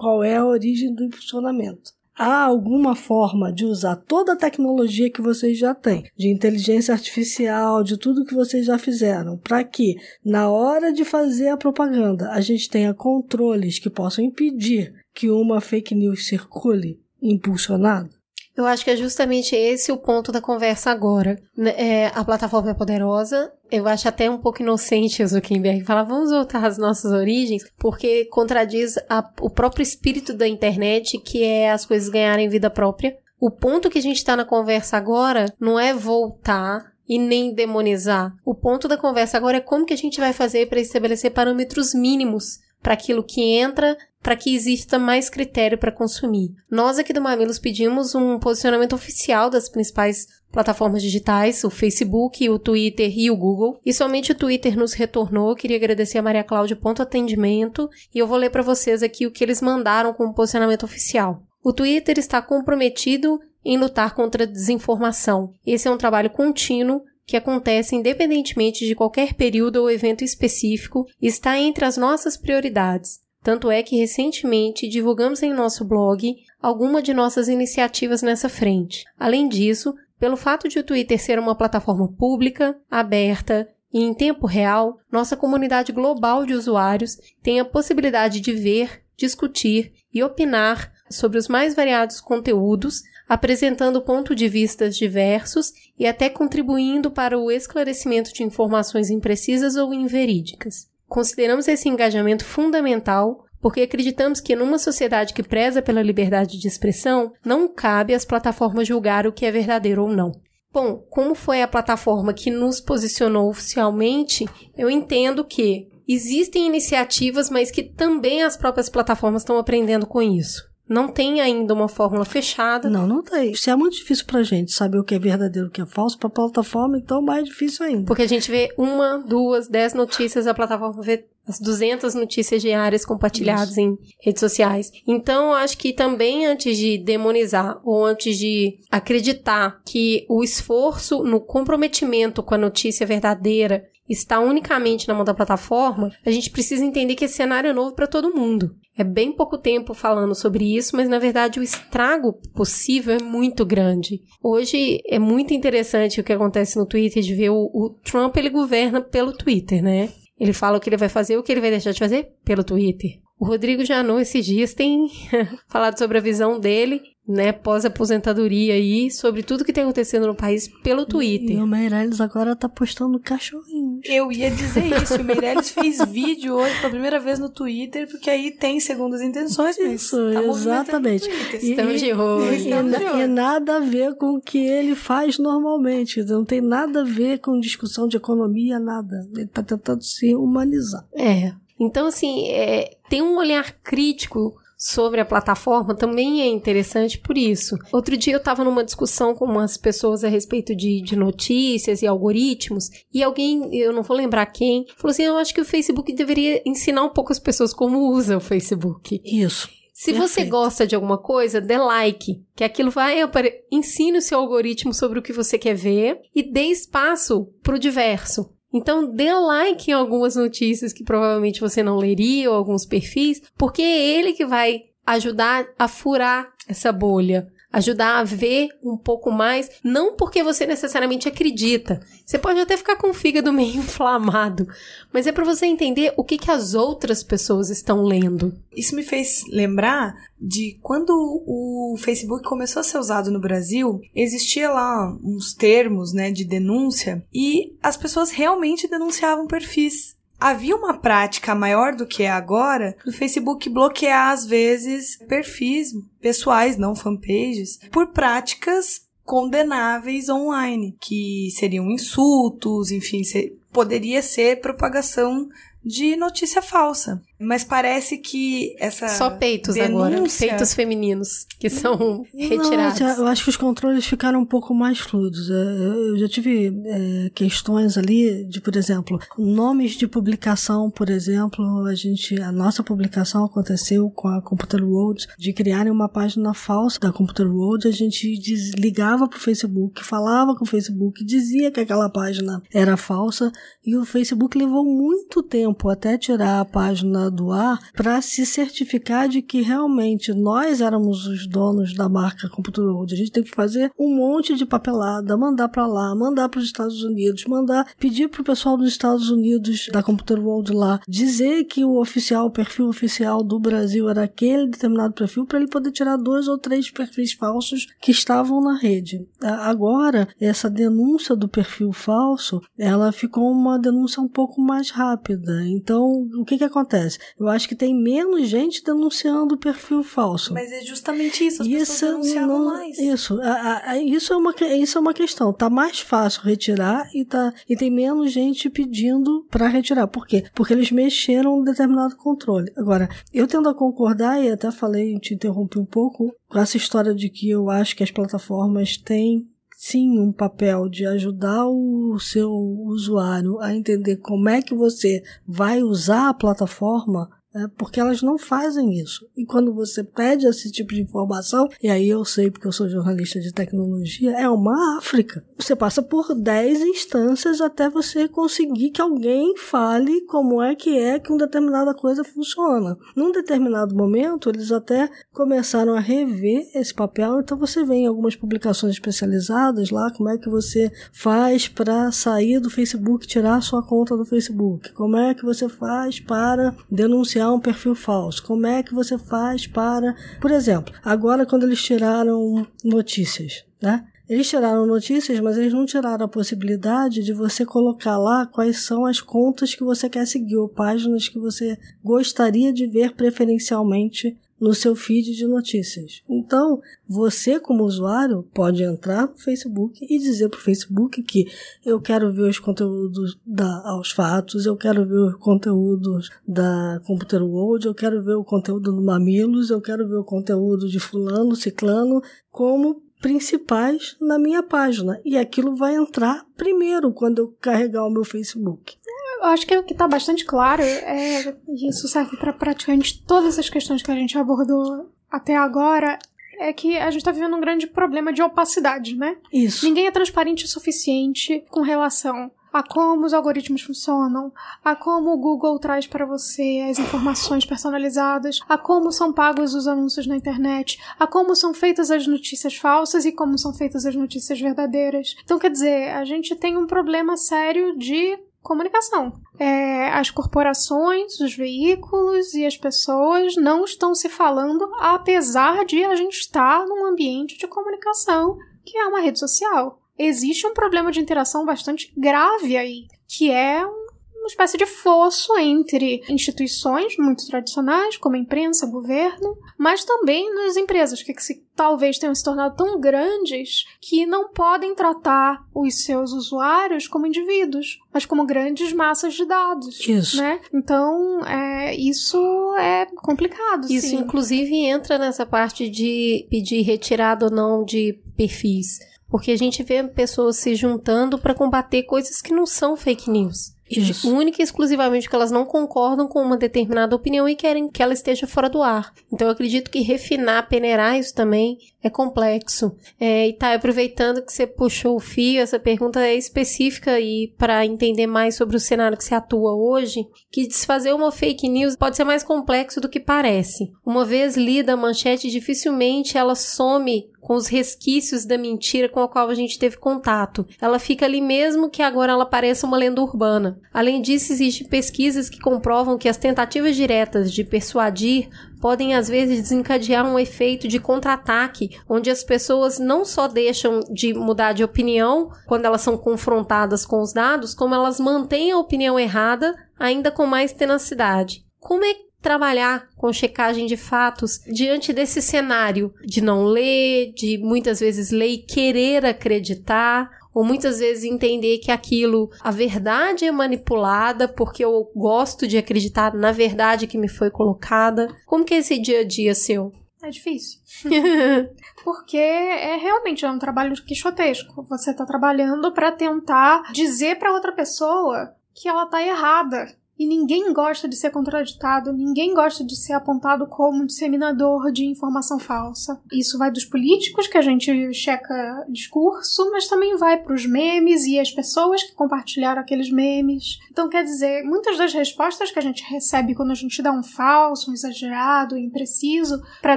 Qual é a origem do impulsionamento? Há alguma forma de usar toda a tecnologia que vocês já têm, de inteligência artificial, de tudo que vocês já fizeram, para que, na hora de fazer a propaganda, a gente tenha controles que possam impedir que uma fake news circule? impulsionado? Eu acho que é justamente esse o ponto da conversa agora. Né, é, a plataforma é poderosa. Eu acho até um pouco inocente o Zuckerberg falar vamos voltar às nossas origens, porque contradiz a, o próprio espírito da internet, que é as coisas ganharem vida própria. O ponto que a gente está na conversa agora não é voltar e nem demonizar. O ponto da conversa agora é como que a gente vai fazer para estabelecer parâmetros mínimos para aquilo que entra para que exista mais critério para consumir. Nós aqui do Mamilos pedimos um posicionamento oficial das principais plataformas digitais, o Facebook, o Twitter e o Google. E somente o Twitter nos retornou. Queria agradecer a Maria Cláudia ponto atendimento e eu vou ler para vocês aqui o que eles mandaram como posicionamento oficial. O Twitter está comprometido em lutar contra a desinformação. Esse é um trabalho contínuo que acontece independentemente de qualquer período ou evento específico e está entre as nossas prioridades. Tanto é que recentemente divulgamos em nosso blog alguma de nossas iniciativas nessa frente. Além disso, pelo fato de o Twitter ser uma plataforma pública, aberta e em tempo real, nossa comunidade global de usuários tem a possibilidade de ver, discutir e opinar sobre os mais variados conteúdos, apresentando pontos de vistas diversos e até contribuindo para o esclarecimento de informações imprecisas ou inverídicas. Consideramos esse engajamento fundamental porque acreditamos que numa sociedade que preza pela liberdade de expressão, não cabe às plataformas julgar o que é verdadeiro ou não. Bom, como foi a plataforma que nos posicionou oficialmente, eu entendo que existem iniciativas, mas que também as próprias plataformas estão aprendendo com isso. Não tem ainda uma fórmula fechada. Não, não tem. Se é muito difícil pra gente saber o que é verdadeiro e o que é falso, pra plataforma, então mais difícil ainda. Porque a gente vê uma, duas, dez notícias, a plataforma vê as 200 notícias diárias compartilhadas Isso. em redes sociais. Então, acho que também antes de demonizar ou antes de acreditar que o esforço no comprometimento com a notícia verdadeira está unicamente na mão da plataforma, a gente precisa entender que esse cenário é novo para todo mundo. É bem pouco tempo falando sobre isso, mas na verdade o estrago possível é muito grande. Hoje é muito interessante o que acontece no Twitter de ver o, o Trump ele governa pelo Twitter, né? Ele fala o que ele vai fazer, o que ele vai deixar de fazer pelo Twitter. O Rodrigo Janot esses dias tem falado sobre a visão dele né, pós-aposentadoria aí, sobre tudo que tem acontecendo no país pelo Twitter. E o Meirelles agora tá postando cachorrinhos. Eu ia dizer isso, o Meirelles fez vídeo hoje pela primeira vez no Twitter, porque aí tem segundas intenções, isso, tá exatamente. E, Estamos de olho. E, e, e, nada a ver com o que ele faz normalmente, não tem nada a ver com discussão de economia, nada. Ele tá tentando se humanizar. É. Então, assim, é, tem um olhar crítico sobre a plataforma também é interessante por isso. Outro dia eu estava numa discussão com umas pessoas a respeito de, de notícias e algoritmos, e alguém, eu não vou lembrar quem, falou assim: Eu acho que o Facebook deveria ensinar um pouco as pessoas como usa o Facebook. Isso. Se Perfeito. você gosta de alguma coisa, dê like, que aquilo vai apare... ensine o seu algoritmo sobre o que você quer ver e dê espaço para o diverso. Então, dê like em algumas notícias que provavelmente você não leria, ou alguns perfis, porque é ele que vai ajudar a furar essa bolha. Ajudar a ver um pouco mais, não porque você necessariamente acredita. Você pode até ficar com o fígado meio inflamado, mas é para você entender o que, que as outras pessoas estão lendo. Isso me fez lembrar de quando o Facebook começou a ser usado no Brasil, existia lá uns termos, né, de denúncia e as pessoas realmente denunciavam perfis havia uma prática maior do que é agora do Facebook bloquear às vezes perfis pessoais, não fanpages, por práticas condenáveis online, que seriam insultos, enfim, poderia ser propagação de notícia falsa. Mas parece que essa. Só peitos denúncia... agora. Peitos femininos, que são retirados. Não, eu acho que os controles ficaram um pouco mais fluidos. Eu já tive é, questões ali de, por exemplo, nomes de publicação, por exemplo, a gente. A nossa publicação aconteceu com a Computer World de criarem uma página falsa da Computer World. A gente desligava pro Facebook, falava com o Facebook, dizia que aquela página era falsa, e o Facebook levou muito tempo até tirar a página do ar para se certificar de que realmente nós éramos os donos da marca Computer World. A gente tem que fazer um monte de papelada, mandar para lá, mandar para os Estados Unidos, mandar pedir para o pessoal dos Estados Unidos da Computer World lá dizer que o oficial, o perfil oficial do Brasil era aquele determinado perfil para ele poder tirar dois ou três perfis falsos que estavam na rede. Agora, essa denúncia do perfil falso, ela ficou uma denúncia um pouco mais rápida. Então, o que que acontece? Eu acho que tem menos gente denunciando o perfil falso. Mas é justamente isso, as isso pessoas denunciavam não, mais. Isso, a, a, isso, é uma, isso é uma questão. Tá mais fácil retirar e, tá, e tem menos gente pedindo para retirar. Por quê? Porque eles mexeram um determinado controle. Agora, eu tendo a concordar, e até falei, te interrompi um pouco, com essa história de que eu acho que as plataformas têm sim um papel de ajudar o seu usuário a entender como é que você vai usar a plataforma é, porque elas não fazem isso. E quando você pede esse tipo de informação, e aí eu sei porque eu sou jornalista de tecnologia, é uma África. Você passa por 10 instâncias até você conseguir que alguém fale como é que é que uma determinada coisa funciona. Num determinado momento, eles até começaram a rever esse papel, então você vê em algumas publicações especializadas lá como é que você faz para sair do Facebook, tirar sua conta do Facebook, como é que você faz para denunciar denunciar um perfil falso? Como é que você faz para, por exemplo, agora quando eles tiraram notícias, né? Eles tiraram notícias, mas eles não tiraram a possibilidade de você colocar lá quais são as contas que você quer seguir ou páginas que você gostaria de ver preferencialmente no seu feed de notícias. Então, você como usuário pode entrar no Facebook e dizer para o Facebook que eu quero ver os conteúdos da aos fatos, eu quero ver os conteúdos da Computer World, eu quero ver o conteúdo do Mamilos, eu quero ver o conteúdo de fulano, ciclano, como principais na minha página. E aquilo vai entrar primeiro quando eu carregar o meu Facebook. Eu acho que o que está bastante claro é e isso serve para praticamente todas as questões que a gente abordou até agora é que a gente está vivendo um grande problema de opacidade, né? Isso. Ninguém é transparente o suficiente com relação a como os algoritmos funcionam, a como o Google traz para você as informações personalizadas, a como são pagos os anúncios na internet, a como são feitas as notícias falsas e como são feitas as notícias verdadeiras. Então, quer dizer, a gente tem um problema sério de comunicação. É, as corporações, os veículos e as pessoas não estão se falando, apesar de a gente estar num ambiente de comunicação que é uma rede social. Existe um problema de interação bastante grave aí, que é um uma espécie de fosso entre instituições muito tradicionais, como a imprensa, governo, mas também nas empresas, que, que se, talvez tenham se tornado tão grandes que não podem tratar os seus usuários como indivíduos, mas como grandes massas de dados. Isso. Né? Então, é, isso é complicado. Isso, sim. inclusive, entra nessa parte de pedir retirada ou não de perfis. Porque a gente vê pessoas se juntando para combater coisas que não são fake news. Isso. Única e exclusivamente porque elas não concordam com uma determinada opinião e querem que ela esteja fora do ar. Então eu acredito que refinar, peneirar isso também é complexo. É, e tá aproveitando que você puxou o fio, essa pergunta é específica e para entender mais sobre o cenário que se atua hoje, que desfazer uma fake news pode ser mais complexo do que parece. Uma vez lida a manchete, dificilmente ela some com os resquícios da mentira com a qual a gente teve contato. Ela fica ali mesmo que agora ela pareça uma lenda urbana. Além disso, existem pesquisas que comprovam que as tentativas diretas de persuadir podem às vezes desencadear um efeito de contra-ataque, onde as pessoas não só deixam de mudar de opinião quando elas são confrontadas com os dados, como elas mantêm a opinião errada ainda com mais tenacidade. Como é trabalhar com checagem de fatos diante desse cenário de não ler, de muitas vezes ler e querer acreditar, ou muitas vezes entender que aquilo, a verdade é manipulada porque eu gosto de acreditar na verdade que me foi colocada. Como que é esse dia a dia seu? É difícil. Porque é realmente é um trabalho quixotesco. Você está trabalhando para tentar dizer para outra pessoa que ela tá errada, e ninguém gosta de ser contraditado, ninguém gosta de ser apontado como disseminador de informação falsa. Isso vai dos políticos, que a gente checa discurso, mas também vai para os memes e as pessoas que compartilharam aqueles memes. Então, quer dizer, muitas das respostas que a gente recebe quando a gente dá um falso, um exagerado, um impreciso para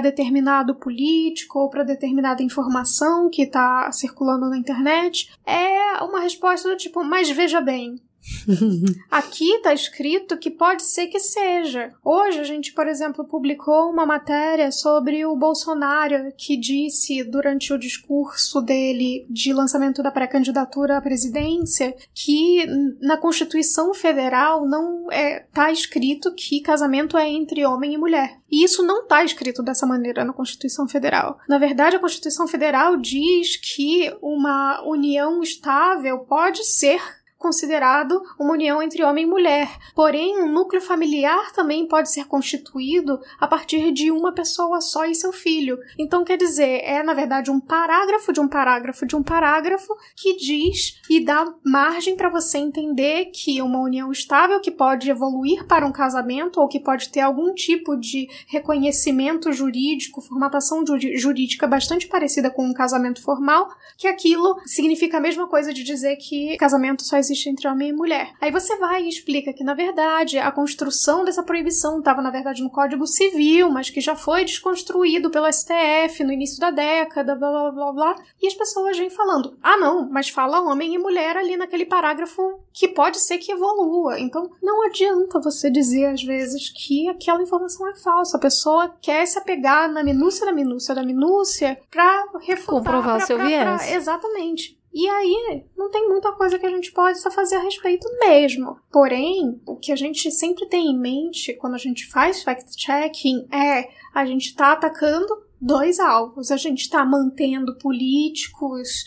determinado político ou para determinada informação que está circulando na internet é uma resposta do tipo, mas veja bem, Aqui está escrito que pode ser que seja. Hoje a gente, por exemplo, publicou uma matéria sobre o Bolsonaro que disse durante o discurso dele de lançamento da pré-candidatura à presidência que na Constituição Federal não está é, escrito que casamento é entre homem e mulher. E isso não está escrito dessa maneira na Constituição Federal. Na verdade, a Constituição Federal diz que uma união estável pode ser considerado uma união entre homem e mulher. Porém, um núcleo familiar também pode ser constituído a partir de uma pessoa só e seu filho. Então, quer dizer, é na verdade um parágrafo de um parágrafo de um parágrafo que diz e dá margem para você entender que uma união estável que pode evoluir para um casamento ou que pode ter algum tipo de reconhecimento jurídico, formatação jurídica bastante parecida com um casamento formal, que aquilo significa a mesma coisa de dizer que casamento só existe existe entre homem e mulher. Aí você vai e explica que, na verdade, a construção dessa proibição estava, na verdade, no Código Civil, mas que já foi desconstruído pelo STF no início da década, blá blá blá blá. E as pessoas vêm falando: ah, não, mas fala homem e mulher ali naquele parágrafo que pode ser que evolua. Então, não adianta você dizer, às vezes, que aquela informação é falsa. A pessoa quer se apegar na minúcia da minúcia da minúcia pra refutar. Comprovar pra, seu pra, viés. Pra, exatamente. E aí, não tem muita coisa que a gente pode só fazer a respeito mesmo. Porém, o que a gente sempre tem em mente quando a gente faz fact-checking é a gente tá atacando dois alvos. A gente tá mantendo políticos,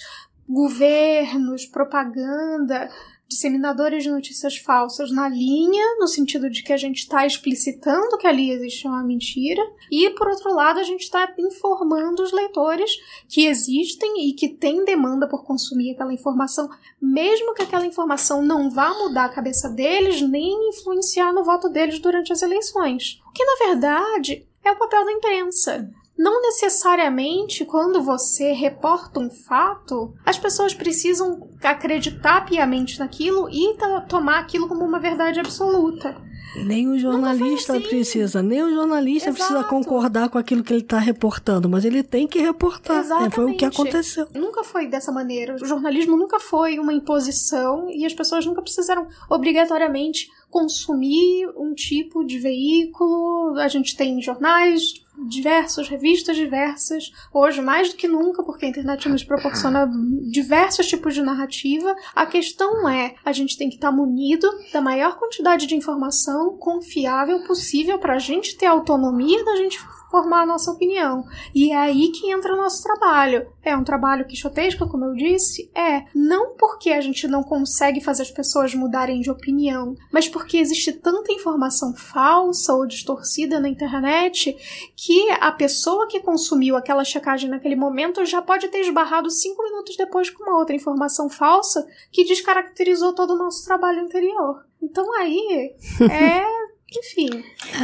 governos, propaganda, disseminadores de notícias falsas na linha, no sentido de que a gente está explicitando que ali existe uma mentira, e por outro lado, a gente está informando os leitores que existem e que têm demanda por consumir aquela informação, mesmo que aquela informação não vá mudar a cabeça deles nem influenciar no voto deles durante as eleições. O que na verdade é o papel da imprensa. Não necessariamente quando você reporta um fato, as pessoas precisam acreditar piamente naquilo e tomar aquilo como uma verdade absoluta. Nem o jornalista assim. precisa, nem o jornalista Exato. precisa concordar com aquilo que ele está reportando, mas ele tem que reportar. Exatamente. É, foi o que aconteceu. Nunca foi dessa maneira. O jornalismo nunca foi uma imposição e as pessoas nunca precisaram obrigatoriamente consumir um tipo de veículo. A gente tem jornais diversos, revistas diversas, hoje mais do que nunca, porque a internet nos proporciona diversos tipos de narrativa. A questão é, a gente tem que estar munido da maior quantidade de informação confiável possível para a gente ter autonomia da gente formar a nossa opinião. E é aí que entra o nosso trabalho. É um trabalho quixotesco, como eu disse? É. Não porque a gente não consegue fazer as pessoas mudarem de opinião, mas porque existe tanta informação falsa ou distorcida na internet que a pessoa que consumiu aquela checagem naquele momento já pode ter esbarrado cinco minutos depois com uma outra informação falsa que descaracterizou todo o nosso trabalho anterior. Então aí é enfim.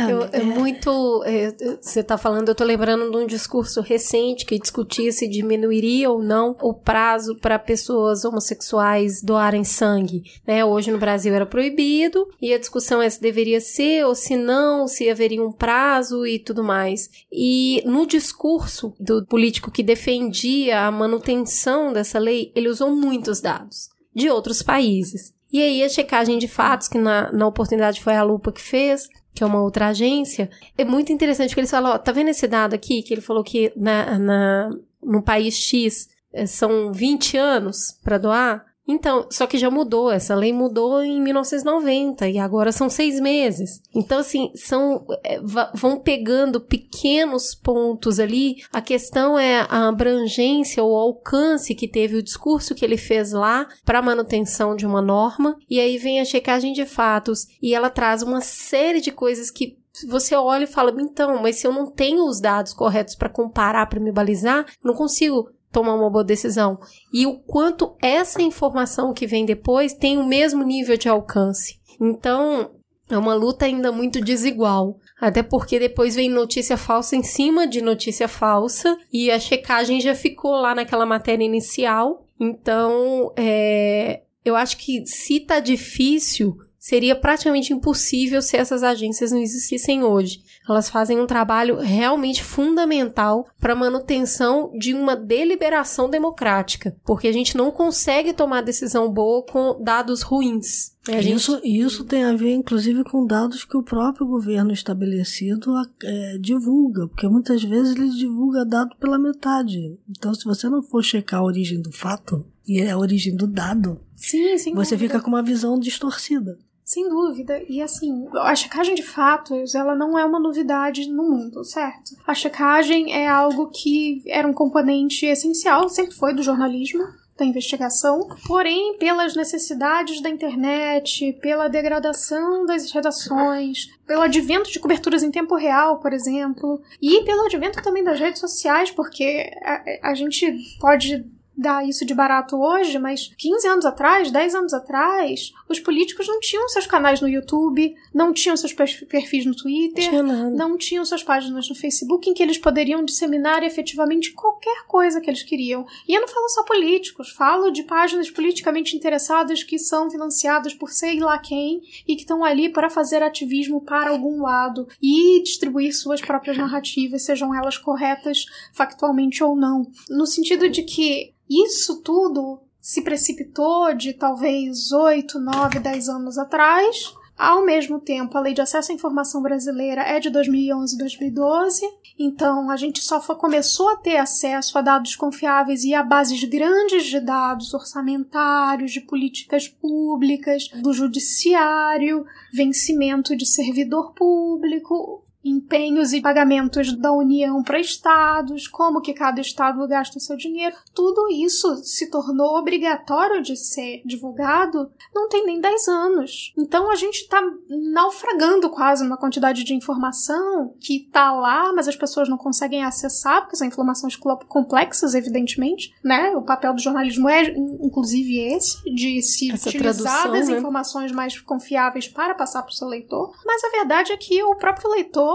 Eu, é muito. É, você está falando, eu estou lembrando de um discurso recente que discutia se diminuiria ou não o prazo para pessoas homossexuais doarem sangue. Né? Hoje no Brasil era proibido, e a discussão é se deveria ser ou se não, se haveria um prazo e tudo mais. E no discurso do político que defendia a manutenção dessa lei, ele usou muitos dados de outros países. E aí a checagem de fatos, que na, na oportunidade foi a Lupa que fez, que é uma outra agência, é muito interessante porque eles falam, ó, tá vendo esse dado aqui? Que ele falou que na, na, no país X eh, são 20 anos para doar. Então, só que já mudou, essa lei mudou em 1990 e agora são seis meses. Então, assim, são é, vão pegando pequenos pontos ali. A questão é a abrangência ou alcance que teve o discurso que ele fez lá para manutenção de uma norma. E aí vem a checagem de fatos e ela traz uma série de coisas que você olha e fala, então, mas se eu não tenho os dados corretos para comparar, para me balizar, não consigo tomar uma boa decisão. E o quanto essa informação que vem depois tem o mesmo nível de alcance. Então, é uma luta ainda muito desigual. Até porque depois vem notícia falsa em cima de notícia falsa e a checagem já ficou lá naquela matéria inicial. Então, é, eu acho que se tá difícil, seria praticamente impossível se essas agências não existissem hoje. Elas fazem um trabalho realmente fundamental para a manutenção de uma deliberação democrática, porque a gente não consegue tomar decisão boa com dados ruins. É, gente... Isso, isso tem a ver, inclusive, com dados que o próprio governo estabelecido é, divulga, porque muitas vezes ele divulga dado pela metade. Então, se você não for checar a origem do fato e a origem do dado, sim, você fica com uma visão distorcida. Sem dúvida. E assim, a checagem de fatos, ela não é uma novidade no mundo, certo? A checagem é algo que era um componente essencial, sempre foi do jornalismo, da investigação, porém, pelas necessidades da internet, pela degradação das redações, pelo advento de coberturas em tempo real, por exemplo, e pelo advento também das redes sociais, porque a, a gente pode dar isso de barato hoje, mas 15 anos atrás, 10 anos atrás, os políticos não tinham seus canais no YouTube, não tinham seus perfis no Twitter, não tinham suas páginas no Facebook em que eles poderiam disseminar efetivamente qualquer coisa que eles queriam. E eu não falo só políticos, falo de páginas politicamente interessadas que são financiadas por sei lá quem e que estão ali para fazer ativismo para algum lado e distribuir suas próprias narrativas, sejam elas corretas factualmente ou não. No sentido de que isso tudo se precipitou de talvez 8, 9, 10 anos atrás. Ao mesmo tempo, a Lei de Acesso à Informação Brasileira é de 2011 e 2012, então a gente só começou a ter acesso a dados confiáveis e a bases grandes de dados orçamentários, de políticas públicas, do judiciário, vencimento de servidor público, empenhos e pagamentos da União para estados, como que cada estado gasta o seu dinheiro, tudo isso se tornou obrigatório de ser divulgado não tem nem 10 anos. Então a gente está naufragando quase uma quantidade de informação que está lá, mas as pessoas não conseguem acessar, porque são informações complexas, evidentemente, né? O papel do jornalismo é, inclusive, esse, de se Essa utilizar tradução, das né? informações mais confiáveis para passar para o seu leitor. Mas a verdade é que o próprio leitor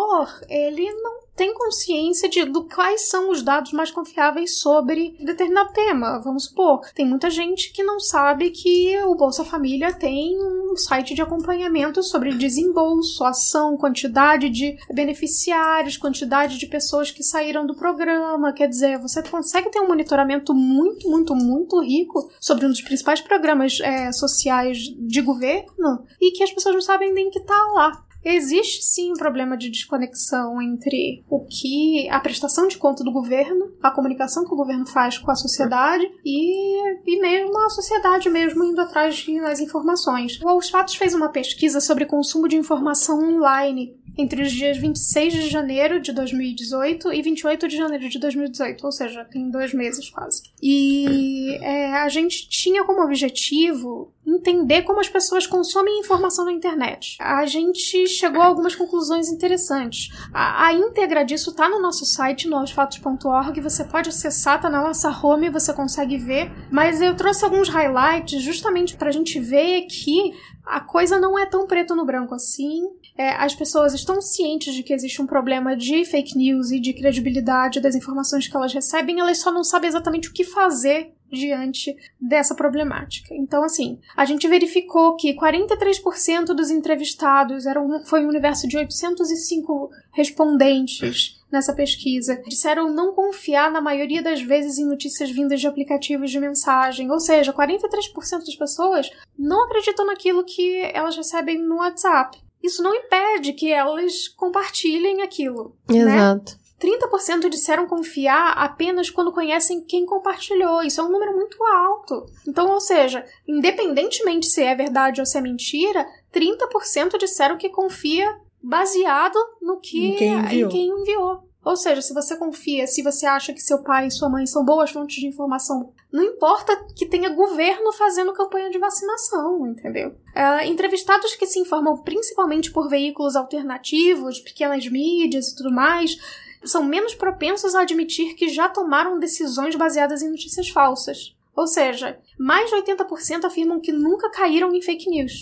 ele não tem consciência de do quais são os dados mais confiáveis sobre determinado tema. Vamos supor, tem muita gente que não sabe que o Bolsa Família tem um site de acompanhamento sobre desembolso, ação, quantidade de beneficiários, quantidade de pessoas que saíram do programa. Quer dizer, você consegue ter um monitoramento muito, muito, muito rico sobre um dos principais programas é, sociais de governo e que as pessoas não sabem nem que tá lá. Existe sim um problema de desconexão entre o que a prestação de conta do governo, a comunicação que o governo faz com a sociedade e, e mesmo a sociedade mesmo indo atrás das informações. O Os Fatos fez uma pesquisa sobre consumo de informação online entre os dias 26 de janeiro de 2018 e 28 de janeiro de 2018, ou seja, tem dois meses quase. E é, a gente tinha como objetivo entender como as pessoas consomem informação na internet. A gente chegou a algumas conclusões interessantes. A, a íntegra disso está no nosso site, novosfatos.org, você pode acessar, tá na nossa home, você consegue ver. Mas eu trouxe alguns highlights justamente para a gente ver que a coisa não é tão preto no branco assim. É, as pessoas estão cientes de que existe um problema de fake news e de credibilidade das informações que elas recebem, elas só não sabem exatamente o que fazer diante dessa problemática. Então, assim, a gente verificou que 43% dos entrevistados eram, foi um universo de 805 respondentes nessa pesquisa. Disseram não confiar na maioria das vezes em notícias vindas de aplicativos de mensagem. Ou seja, 43% das pessoas não acreditam naquilo que elas recebem no WhatsApp. Isso não impede que elas compartilhem aquilo. Né? Exato. Né? 30% disseram confiar apenas quando conhecem quem compartilhou. Isso é um número muito alto. Então, ou seja, independentemente se é verdade ou se é mentira, 30% disseram que confia baseado no que em quem enviou. Em quem enviou. Ou seja, se você confia, se você acha que seu pai e sua mãe são boas fontes de informação, não importa que tenha governo fazendo campanha de vacinação, entendeu? É, entrevistados que se informam principalmente por veículos alternativos, pequenas mídias e tudo mais, são menos propensos a admitir que já tomaram decisões baseadas em notícias falsas. Ou seja, mais de 80% afirmam que nunca caíram em fake news.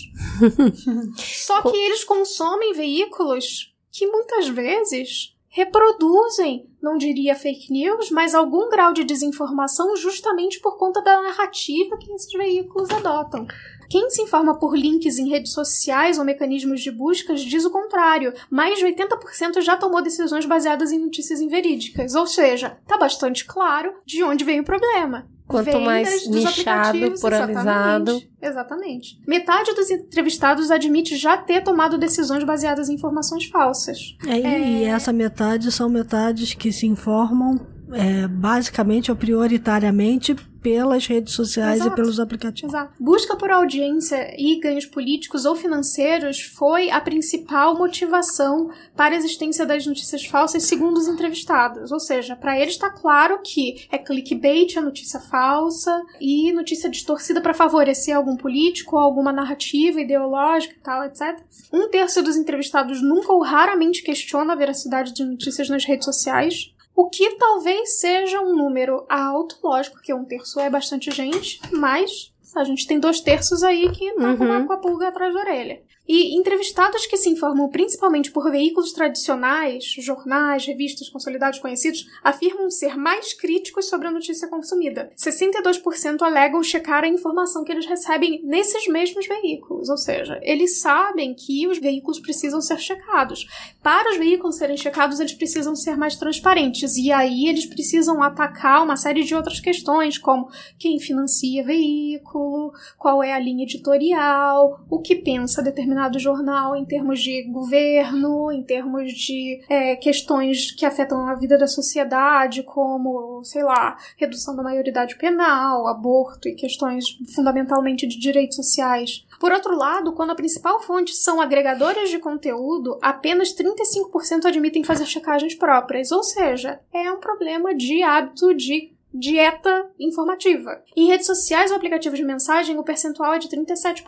Só que eles consomem veículos que muitas vezes reproduzem, não diria fake news, mas algum grau de desinformação justamente por conta da narrativa que esses veículos adotam. Quem se informa por links em redes sociais ou mecanismos de buscas diz o contrário. Mais de 80% já tomou decisões baseadas em notícias inverídicas. Ou seja, tá bastante claro de onde vem o problema. Quanto mais nichado, polarizado. Exatamente, exatamente. Metade dos entrevistados admite já ter tomado decisões baseadas em informações falsas. É, é... E essa metade são metades que se informam é, basicamente ou prioritariamente pelas redes sociais Exato. e pelos aplicativos. Exato. Busca por audiência e ganhos políticos ou financeiros foi a principal motivação para a existência das notícias falsas, segundo os entrevistados. Ou seja, para eles está claro que é clickbait, a notícia falsa e notícia distorcida para favorecer algum político, alguma narrativa ideológica e tal, etc. Um terço dos entrevistados nunca ou raramente questiona a veracidade de notícias nas redes sociais. O que talvez seja um número alto, lógico que um terço é bastante gente, mas a gente tem dois terços aí que tá uhum. com a pulga atrás da orelha. E entrevistados que se informam principalmente por veículos tradicionais, jornais, revistas consolidados conhecidos, afirmam ser mais críticos sobre a notícia consumida. 62% alegam checar a informação que eles recebem nesses mesmos veículos, ou seja, eles sabem que os veículos precisam ser checados. Para os veículos serem checados, eles precisam ser mais transparentes, e aí eles precisam atacar uma série de outras questões, como quem financia veículo, qual é a linha editorial, o que pensa determinado determinado jornal em termos de governo, em termos de é, questões que afetam a vida da sociedade, como, sei lá, redução da maioridade penal, aborto e questões fundamentalmente de direitos sociais. Por outro lado, quando a principal fonte são agregadores de conteúdo, apenas 35% admitem fazer checagens próprias, ou seja, é um problema de hábito de dieta informativa. Em redes sociais ou aplicativos de mensagem, o percentual é de 37%.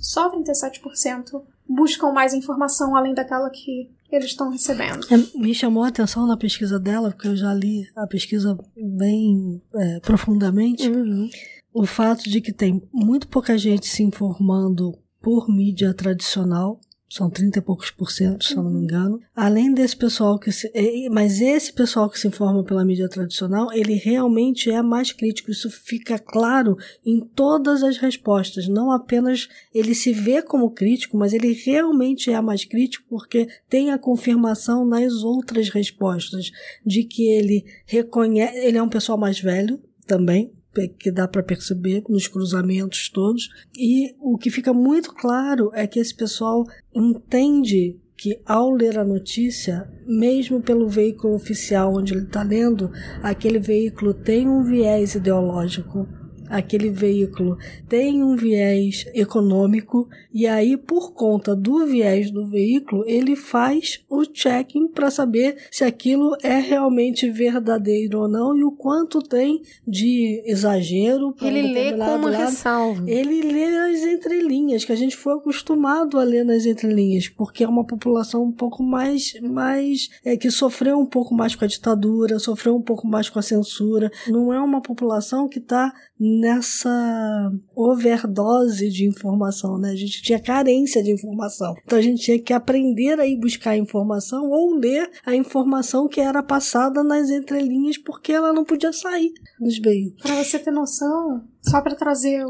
Só 37% buscam mais informação além daquela que eles estão recebendo. É, me chamou a atenção na pesquisa dela, porque eu já li a pesquisa bem é, profundamente, uhum. o fato de que tem muito pouca gente se informando por mídia tradicional são 30 e poucos por cento, se eu não me engano. Além desse pessoal que se. Mas esse pessoal que se informa pela mídia tradicional, ele realmente é mais crítico. Isso fica claro em todas as respostas. Não apenas ele se vê como crítico, mas ele realmente é mais crítico porque tem a confirmação nas outras respostas de que ele reconhece. Ele é um pessoal mais velho também, que dá para perceber nos cruzamentos todos. E o que fica muito claro é que esse pessoal entende que ao ler a notícia, mesmo pelo veículo oficial onde ele está lendo, aquele veículo tem um viés ideológico aquele veículo tem um viés econômico e aí por conta do viés do veículo ele faz o checking para saber se aquilo é realmente verdadeiro ou não e o quanto tem de exagero. Ele lê como lado. ressalva. Ele lê as entrelinhas que a gente foi acostumado a ler nas entrelinhas porque é uma população um pouco mais mais é que sofreu um pouco mais com a ditadura, sofreu um pouco mais com a censura. Não é uma população que está nessa overdose de informação, né? A gente tinha carência de informação. Então a gente tinha que aprender a ir buscar informação ou ler a informação que era passada nas entrelinhas porque ela não podia sair dos veículos. Para você ter noção, só para trazer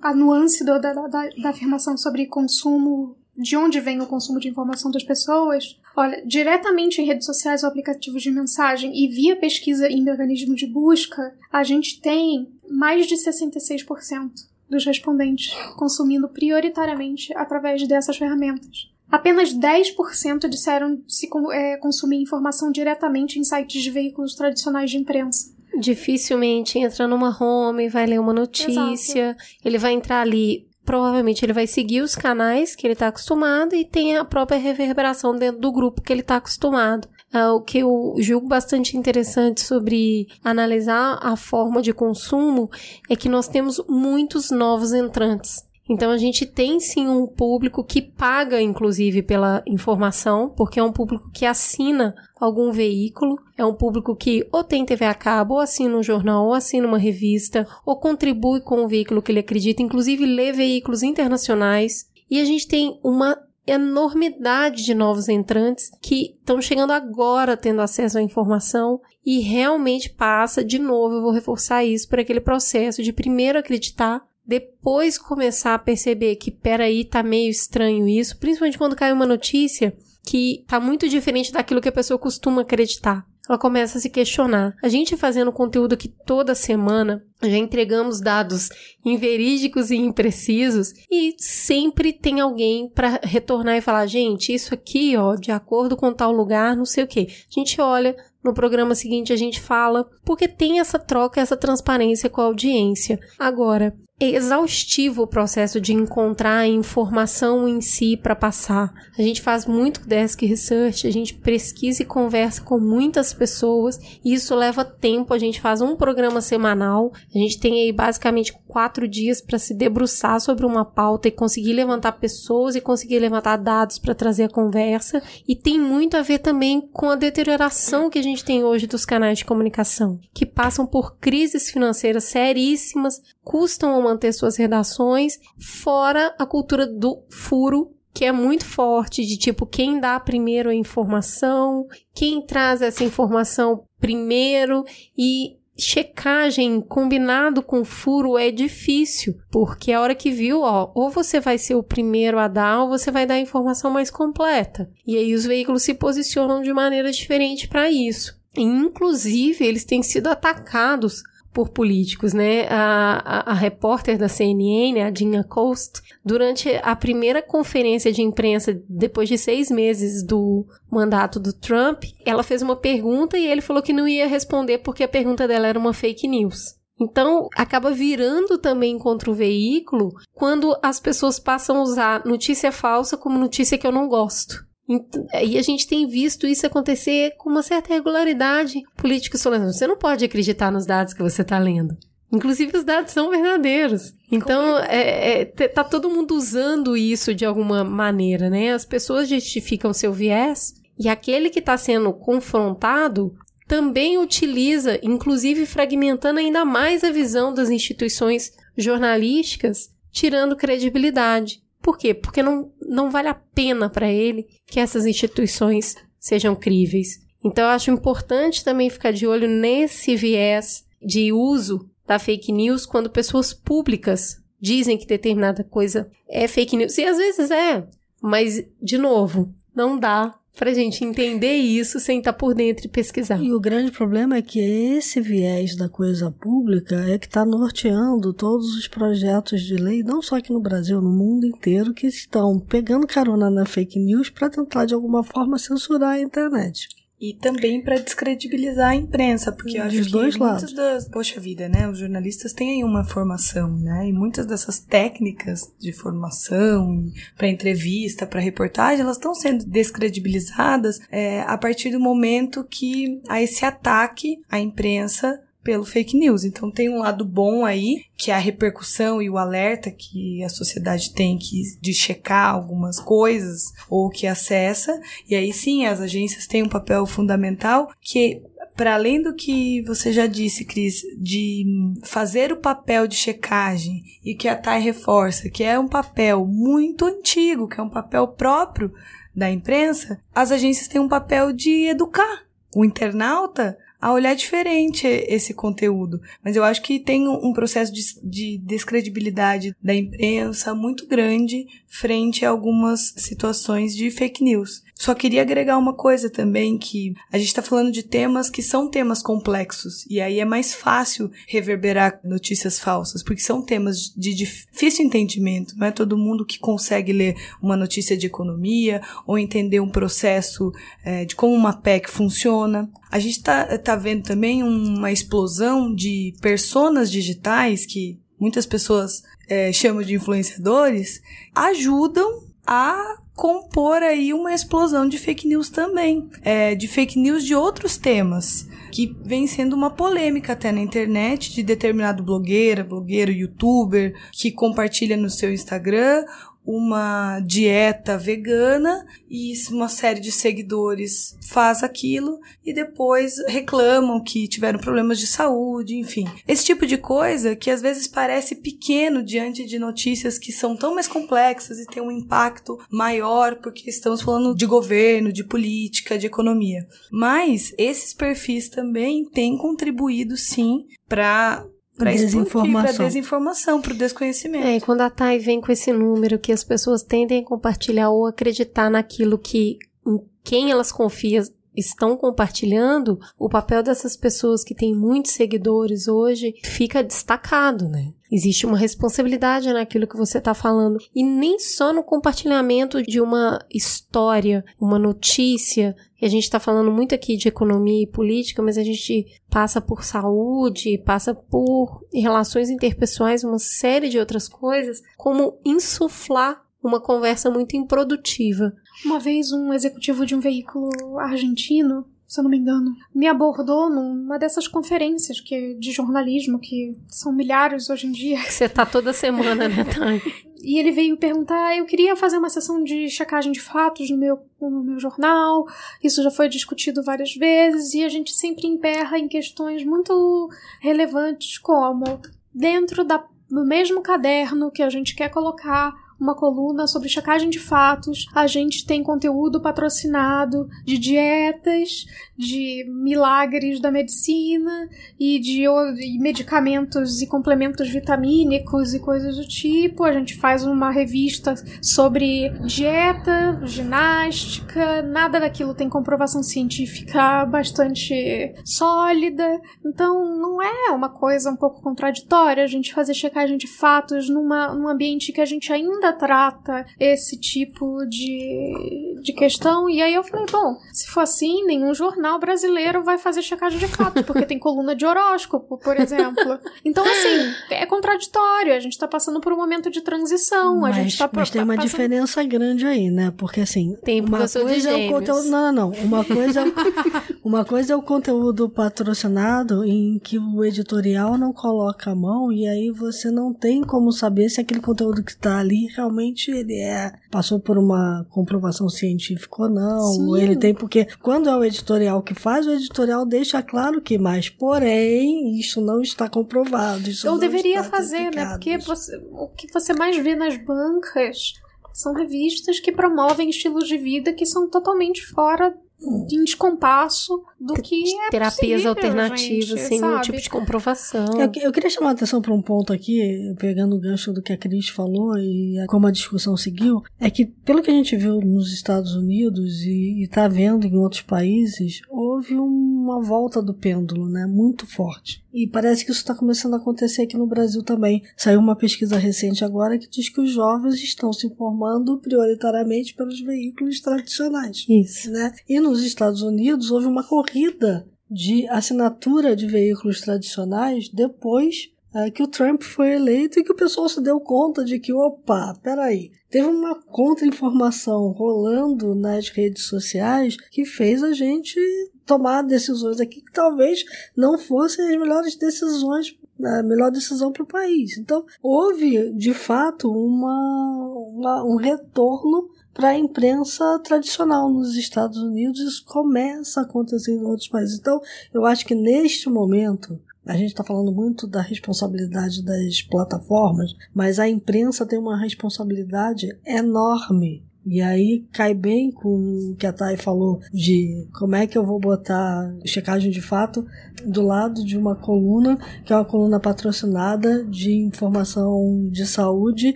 a nuance do, da, da, da afirmação sobre consumo de onde vem o consumo de informação das pessoas, olha, diretamente em redes sociais ou aplicativos de mensagem e via pesquisa em mecanismo de busca, a gente tem mais de 66% dos respondentes consumindo prioritariamente através dessas ferramentas. Apenas 10% disseram se é, consumir informação diretamente em sites de veículos tradicionais de imprensa. Dificilmente entra numa home, vai ler uma notícia, Exato. ele vai entrar ali provavelmente ele vai seguir os canais que ele está acostumado e tem a própria reverberação dentro do grupo que ele está acostumado. Uh, o que eu julgo bastante interessante sobre analisar a forma de consumo é que nós temos muitos novos entrantes. Então a gente tem sim um público que paga, inclusive, pela informação, porque é um público que assina algum veículo, é um público que ou tem TV a cabo, ou assina um jornal, ou assina uma revista, ou contribui com o veículo que ele acredita, inclusive lê veículos internacionais. E a gente tem uma enormidade de novos entrantes que estão chegando agora tendo acesso à informação e realmente passa, de novo, eu vou reforçar isso, por aquele processo de primeiro acreditar depois começar a perceber que, peraí, tá meio estranho isso, principalmente quando cai uma notícia que tá muito diferente daquilo que a pessoa costuma acreditar. Ela começa a se questionar. A gente fazendo conteúdo aqui toda semana, já entregamos dados inverídicos e imprecisos e sempre tem alguém para retornar e falar: gente, isso aqui, ó, de acordo com tal lugar, não sei o que. A gente olha, no programa seguinte a gente fala, porque tem essa troca, essa transparência com a audiência. Agora, exaustivo o processo de encontrar a informação em si para passar. A gente faz muito desk research, a gente pesquisa e conversa com muitas pessoas, e isso leva tempo. A gente faz um programa semanal, a gente tem aí basicamente quatro dias para se debruçar sobre uma pauta e conseguir levantar pessoas e conseguir levantar dados para trazer a conversa. E tem muito a ver também com a deterioração que a gente tem hoje dos canais de comunicação, que passam por crises financeiras seríssimas, custam a manter suas redações, fora a cultura do furo que é muito forte de tipo quem dá primeiro a informação, quem traz essa informação primeiro e checagem combinado com furo é difícil, porque a hora que viu, ó, ou você vai ser o primeiro a dar, ou você vai dar a informação mais completa. E aí os veículos se posicionam de maneira diferente para isso. Inclusive, eles têm sido atacados por políticos, né? A, a, a, repórter da CNN, a Gina Coast, durante a primeira conferência de imprensa, depois de seis meses do mandato do Trump, ela fez uma pergunta e ele falou que não ia responder porque a pergunta dela era uma fake news. Então, acaba virando também contra o veículo quando as pessoas passam a usar notícia falsa como notícia que eu não gosto. E a gente tem visto isso acontecer com uma certa regularidade. Políticos falando, você não pode acreditar nos dados que você está lendo. Inclusive, os dados são verdadeiros. Então, é, é, tá todo mundo usando isso de alguma maneira, né? As pessoas justificam seu viés e aquele que está sendo confrontado também utiliza, inclusive fragmentando ainda mais a visão das instituições jornalísticas, tirando credibilidade. Por quê? Porque não, não vale a pena para ele que essas instituições sejam críveis. Então, eu acho importante também ficar de olho nesse viés de uso da fake news quando pessoas públicas dizem que determinada coisa é fake news. E às vezes é, mas, de novo, não dá pra gente entender isso sem estar tá por dentro e pesquisar. E o grande problema é que esse viés da coisa pública é que está norteando todos os projetos de lei, não só aqui no Brasil, no mundo inteiro, que estão pegando carona na fake news para tentar de alguma forma censurar a internet. E também para descredibilizar a imprensa, porque eu acho Dos que dois muitas lados. das. Poxa vida, né? Os jornalistas têm aí uma formação, né? E muitas dessas técnicas de formação, para entrevista, para reportagem, elas estão sendo descredibilizadas é, a partir do momento que há esse ataque à imprensa pelo fake news. Então tem um lado bom aí, que é a repercussão e o alerta que a sociedade tem que de checar algumas coisas ou que acessa. E aí sim, as agências têm um papel fundamental que para além do que você já disse, Cris, de fazer o papel de checagem e que a TAI reforça, que é um papel muito antigo, que é um papel próprio da imprensa, as agências têm um papel de educar o internauta a olhar diferente esse conteúdo. Mas eu acho que tem um processo de, de descredibilidade da imprensa muito grande frente a algumas situações de fake news. Só queria agregar uma coisa também que a gente está falando de temas que são temas complexos e aí é mais fácil reverberar notícias falsas porque são temas de difícil entendimento. Não é todo mundo que consegue ler uma notícia de economia ou entender um processo é, de como uma PEC funciona. A gente está tá vendo também uma explosão de personas digitais que muitas pessoas é, chamam de influenciadores ajudam a compor aí uma explosão de fake news também, é, de fake news de outros temas que vem sendo uma polêmica até na internet de determinado blogueira, blogueiro, youtuber que compartilha no seu Instagram uma dieta vegana e uma série de seguidores faz aquilo e depois reclamam que tiveram problemas de saúde, enfim. Esse tipo de coisa que às vezes parece pequeno diante de notícias que são tão mais complexas e têm um impacto maior porque estamos falando de governo, de política, de economia. Mas esses perfis também têm contribuído sim para para desinformação, para desinformação, para o desconhecimento. É, e quando a Thay vem com esse número que as pessoas tendem a compartilhar ou acreditar naquilo que em quem elas confiam estão compartilhando, o papel dessas pessoas que têm muitos seguidores hoje fica destacado, né? Existe uma responsabilidade naquilo que você está falando. E nem só no compartilhamento de uma história, uma notícia. E a gente está falando muito aqui de economia e política, mas a gente passa por saúde, passa por relações interpessoais, uma série de outras coisas, como insuflar uma conversa muito improdutiva. Uma vez um executivo de um veículo argentino, se eu não me engano, me abordou numa dessas conferências que de jornalismo que são milhares hoje em dia. Você tá toda semana, né, Thay? E ele veio perguntar, eu queria fazer uma sessão de checagem de fatos no meu, no meu jornal, isso já foi discutido várias vezes, e a gente sempre emperra em questões muito relevantes, como dentro da, do mesmo caderno que a gente quer colocar uma coluna sobre checagem de fatos. A gente tem conteúdo patrocinado de dietas, de milagres da medicina e de, de medicamentos e complementos vitamínicos e coisas do tipo. A gente faz uma revista sobre dieta, ginástica, nada daquilo tem comprovação científica bastante sólida. Então não é uma coisa um pouco contraditória a gente fazer checagem de fatos numa, num ambiente que a gente ainda trata esse tipo de, de questão. E aí eu falei, bom, se for assim, nenhum jornal brasileiro vai fazer checagem de fatos, porque tem coluna de horóscopo, por exemplo. Então, assim, é contraditório. A gente tá passando por um momento de transição. Mas, a gente tá mas tem uma passando... diferença grande aí, né? Porque assim, Tem, uma coisa é o conteúdo. Não, não, não. Uma coisa, uma coisa é o conteúdo patrocinado em que o editorial não coloca a mão e aí você não tem como saber se aquele conteúdo que está ali realmente ele é passou por uma comprovação científica ou não. Sim. Ele tem porque quando é o editorial que faz, o editorial deixa claro que, mas porém isso não está comprovado. Isso Eu não deveria fazer, né? Porque você- o que você mais vê nas bancas são revistas que promovem estilos de vida que são totalmente fora em descompasso do que é Terapias possível, alternativas, gente, sem nenhum tipo de comprovação. Eu, eu queria chamar a atenção para um ponto aqui, pegando o gancho do que a Cris falou e como a discussão seguiu, é que pelo que a gente viu nos Estados Unidos e está vendo em outros países, houve um uma volta do pêndulo, né? Muito forte. E parece que isso está começando a acontecer aqui no Brasil também. Saiu uma pesquisa recente agora que diz que os jovens estão se informando prioritariamente pelos veículos tradicionais. Isso. Né? E nos Estados Unidos houve uma corrida de assinatura de veículos tradicionais depois é, que o Trump foi eleito e que o pessoal se deu conta de que, opa, peraí, teve uma contra-informação rolando nas redes sociais que fez a gente tomar decisões aqui que talvez não fossem as melhores decisões a melhor decisão para o país. Então, houve de fato uma, uma um retorno para a imprensa tradicional nos Estados Unidos. Isso começa a acontecer em outros países. Então, eu acho que neste momento a gente está falando muito da responsabilidade das plataformas, mas a imprensa tem uma responsabilidade enorme e aí cai bem com o que a Thay falou de como é que eu vou botar checagem de fato do lado de uma coluna, que é uma coluna patrocinada de informação de saúde,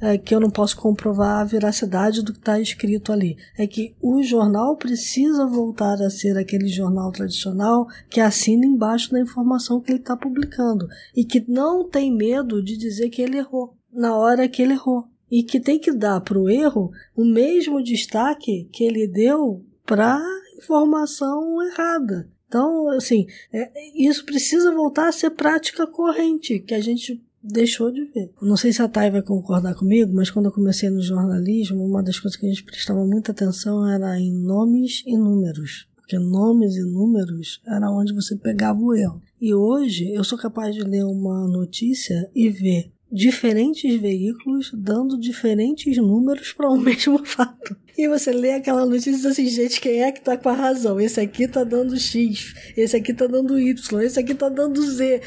é, que eu não posso comprovar a veracidade do que está escrito ali. É que o jornal precisa voltar a ser aquele jornal tradicional que assina embaixo da informação que ele está publicando e que não tem medo de dizer que ele errou na hora que ele errou e que tem que dar para o erro o mesmo destaque que ele deu para informação errada. Então, assim, é, isso precisa voltar a ser prática corrente, que a gente deixou de ver. Não sei se a Thay vai concordar comigo, mas quando eu comecei no jornalismo, uma das coisas que a gente prestava muita atenção era em nomes e números. Porque nomes e números era onde você pegava o erro. E hoje eu sou capaz de ler uma notícia e ver diferentes veículos dando diferentes números para o um mesmo fato. E você lê aquela notícia e diz assim, gente, quem é que tá com a razão? Esse aqui tá dando X, esse aqui tá dando Y, esse aqui tá dando Z.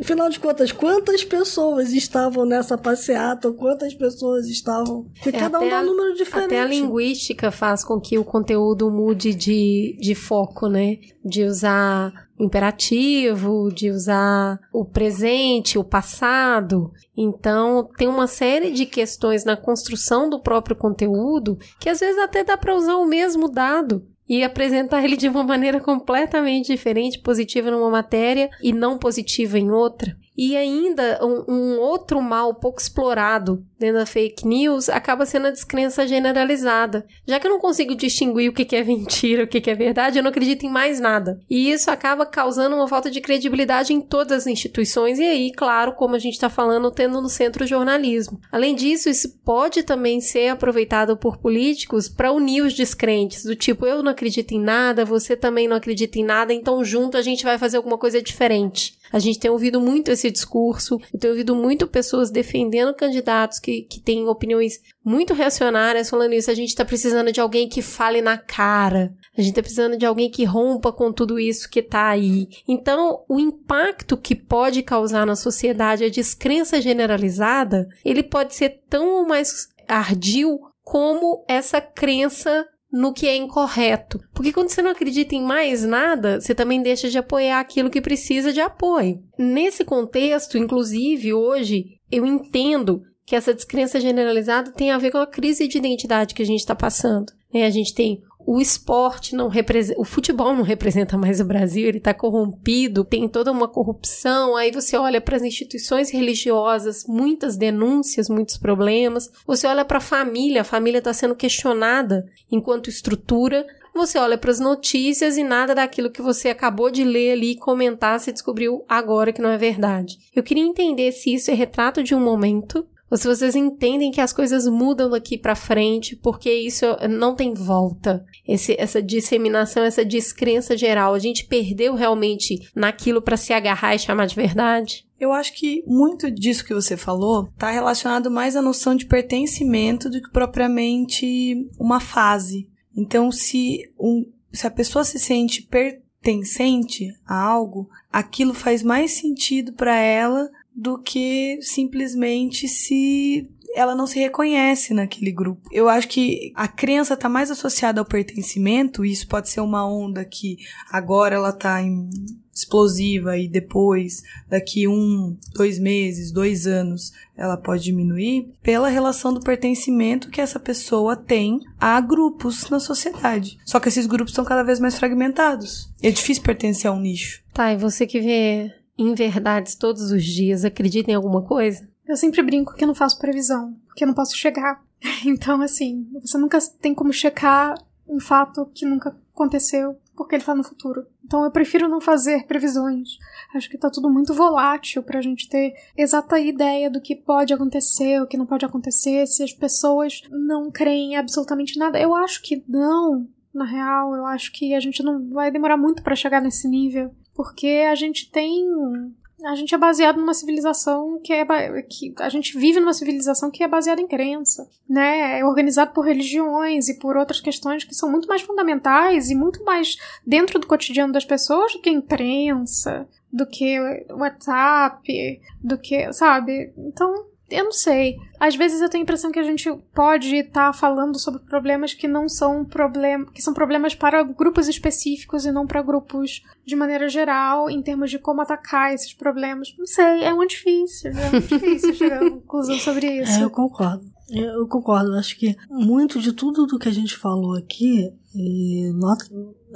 Afinal de contas, quantas pessoas estavam nessa passeata? Quantas pessoas estavam? Porque é, cada um dá um número diferente. Até a linguística faz com que o conteúdo mude de, de foco, né? De usar imperativo, de usar o presente, o passado. Então, tem uma série de questões na construção do próprio conteúdo que às vezes até dá para usar o mesmo dado e apresentar ele de uma maneira completamente diferente, positiva numa matéria e não positiva em outra. E ainda um, um, outro mal pouco explorado dentro da fake news acaba sendo a descrença generalizada. Já que eu não consigo distinguir o que é mentira, o que é verdade, eu não acredito em mais nada. E isso acaba causando uma falta de credibilidade em todas as instituições, e aí, claro, como a gente está falando, tendo no centro o jornalismo. Além disso, isso pode também ser aproveitado por políticos para unir os descrentes, do tipo, eu não acredito em nada, você também não acredita em nada, então junto a gente vai fazer alguma coisa diferente. A gente tem ouvido muito esse discurso, eu tenho ouvido muito pessoas defendendo candidatos que, que têm opiniões muito reacionárias, falando isso. A gente está precisando de alguém que fale na cara, a gente está precisando de alguém que rompa com tudo isso que está aí. Então, o impacto que pode causar na sociedade a descrença generalizada, ele pode ser tão mais ardio como essa crença no que é incorreto. Porque quando você não acredita em mais nada, você também deixa de apoiar aquilo que precisa de apoio. Nesse contexto, inclusive, hoje, eu entendo que essa descrença generalizada tem a ver com a crise de identidade que a gente está passando. Né? A gente tem o esporte não representa, o futebol não representa mais o Brasil, ele está corrompido, tem toda uma corrupção. Aí você olha para as instituições religiosas, muitas denúncias, muitos problemas. Você olha para a família, a família está sendo questionada enquanto estrutura. Você olha para as notícias e nada daquilo que você acabou de ler ali e comentar se descobriu agora que não é verdade. Eu queria entender se isso é retrato de um momento ou se vocês entendem que as coisas mudam daqui para frente, porque isso não tem volta. Esse, essa disseminação, essa descrença geral, a gente perdeu realmente naquilo para se agarrar e chamar de verdade? Eu acho que muito disso que você falou está relacionado mais à noção de pertencimento do que propriamente uma fase. Então, se, um, se a pessoa se sente pertencente a algo, aquilo faz mais sentido para ela do que simplesmente se ela não se reconhece naquele grupo. Eu acho que a crença está mais associada ao pertencimento, e isso pode ser uma onda que agora ela está explosiva e depois, daqui um, dois meses, dois anos, ela pode diminuir pela relação do pertencimento que essa pessoa tem a grupos na sociedade. Só que esses grupos estão cada vez mais fragmentados. É difícil pertencer a um nicho. Tá, e você que vê em verdades todos os dias, acredita em alguma coisa? Eu sempre brinco que eu não faço previsão, porque eu não posso chegar. Então, assim, você nunca tem como checar um fato que nunca aconteceu, porque ele tá no futuro. Então eu prefiro não fazer previsões. Acho que tá tudo muito volátil pra gente ter exata ideia do que pode acontecer, o que não pode acontecer, se as pessoas não creem em absolutamente nada. Eu acho que não, na real, eu acho que a gente não vai demorar muito para chegar nesse nível, porque a gente tem a gente é baseado numa civilização que é que a gente vive numa civilização que é baseada em crença, né? É organizado por religiões e por outras questões que são muito mais fundamentais e muito mais dentro do cotidiano das pessoas do que imprensa, do que WhatsApp, do que, sabe? Então, eu não sei. Às vezes eu tenho a impressão que a gente pode estar tá falando sobre problemas que não são problemas, que são problemas para grupos específicos e não para grupos de maneira geral, em termos de como atacar esses problemas. Não sei, é muito difícil, é muito difícil chegar a uma conclusão sobre isso. É, eu concordo. Eu concordo. Acho que muito de tudo do que a gente falou aqui, nota,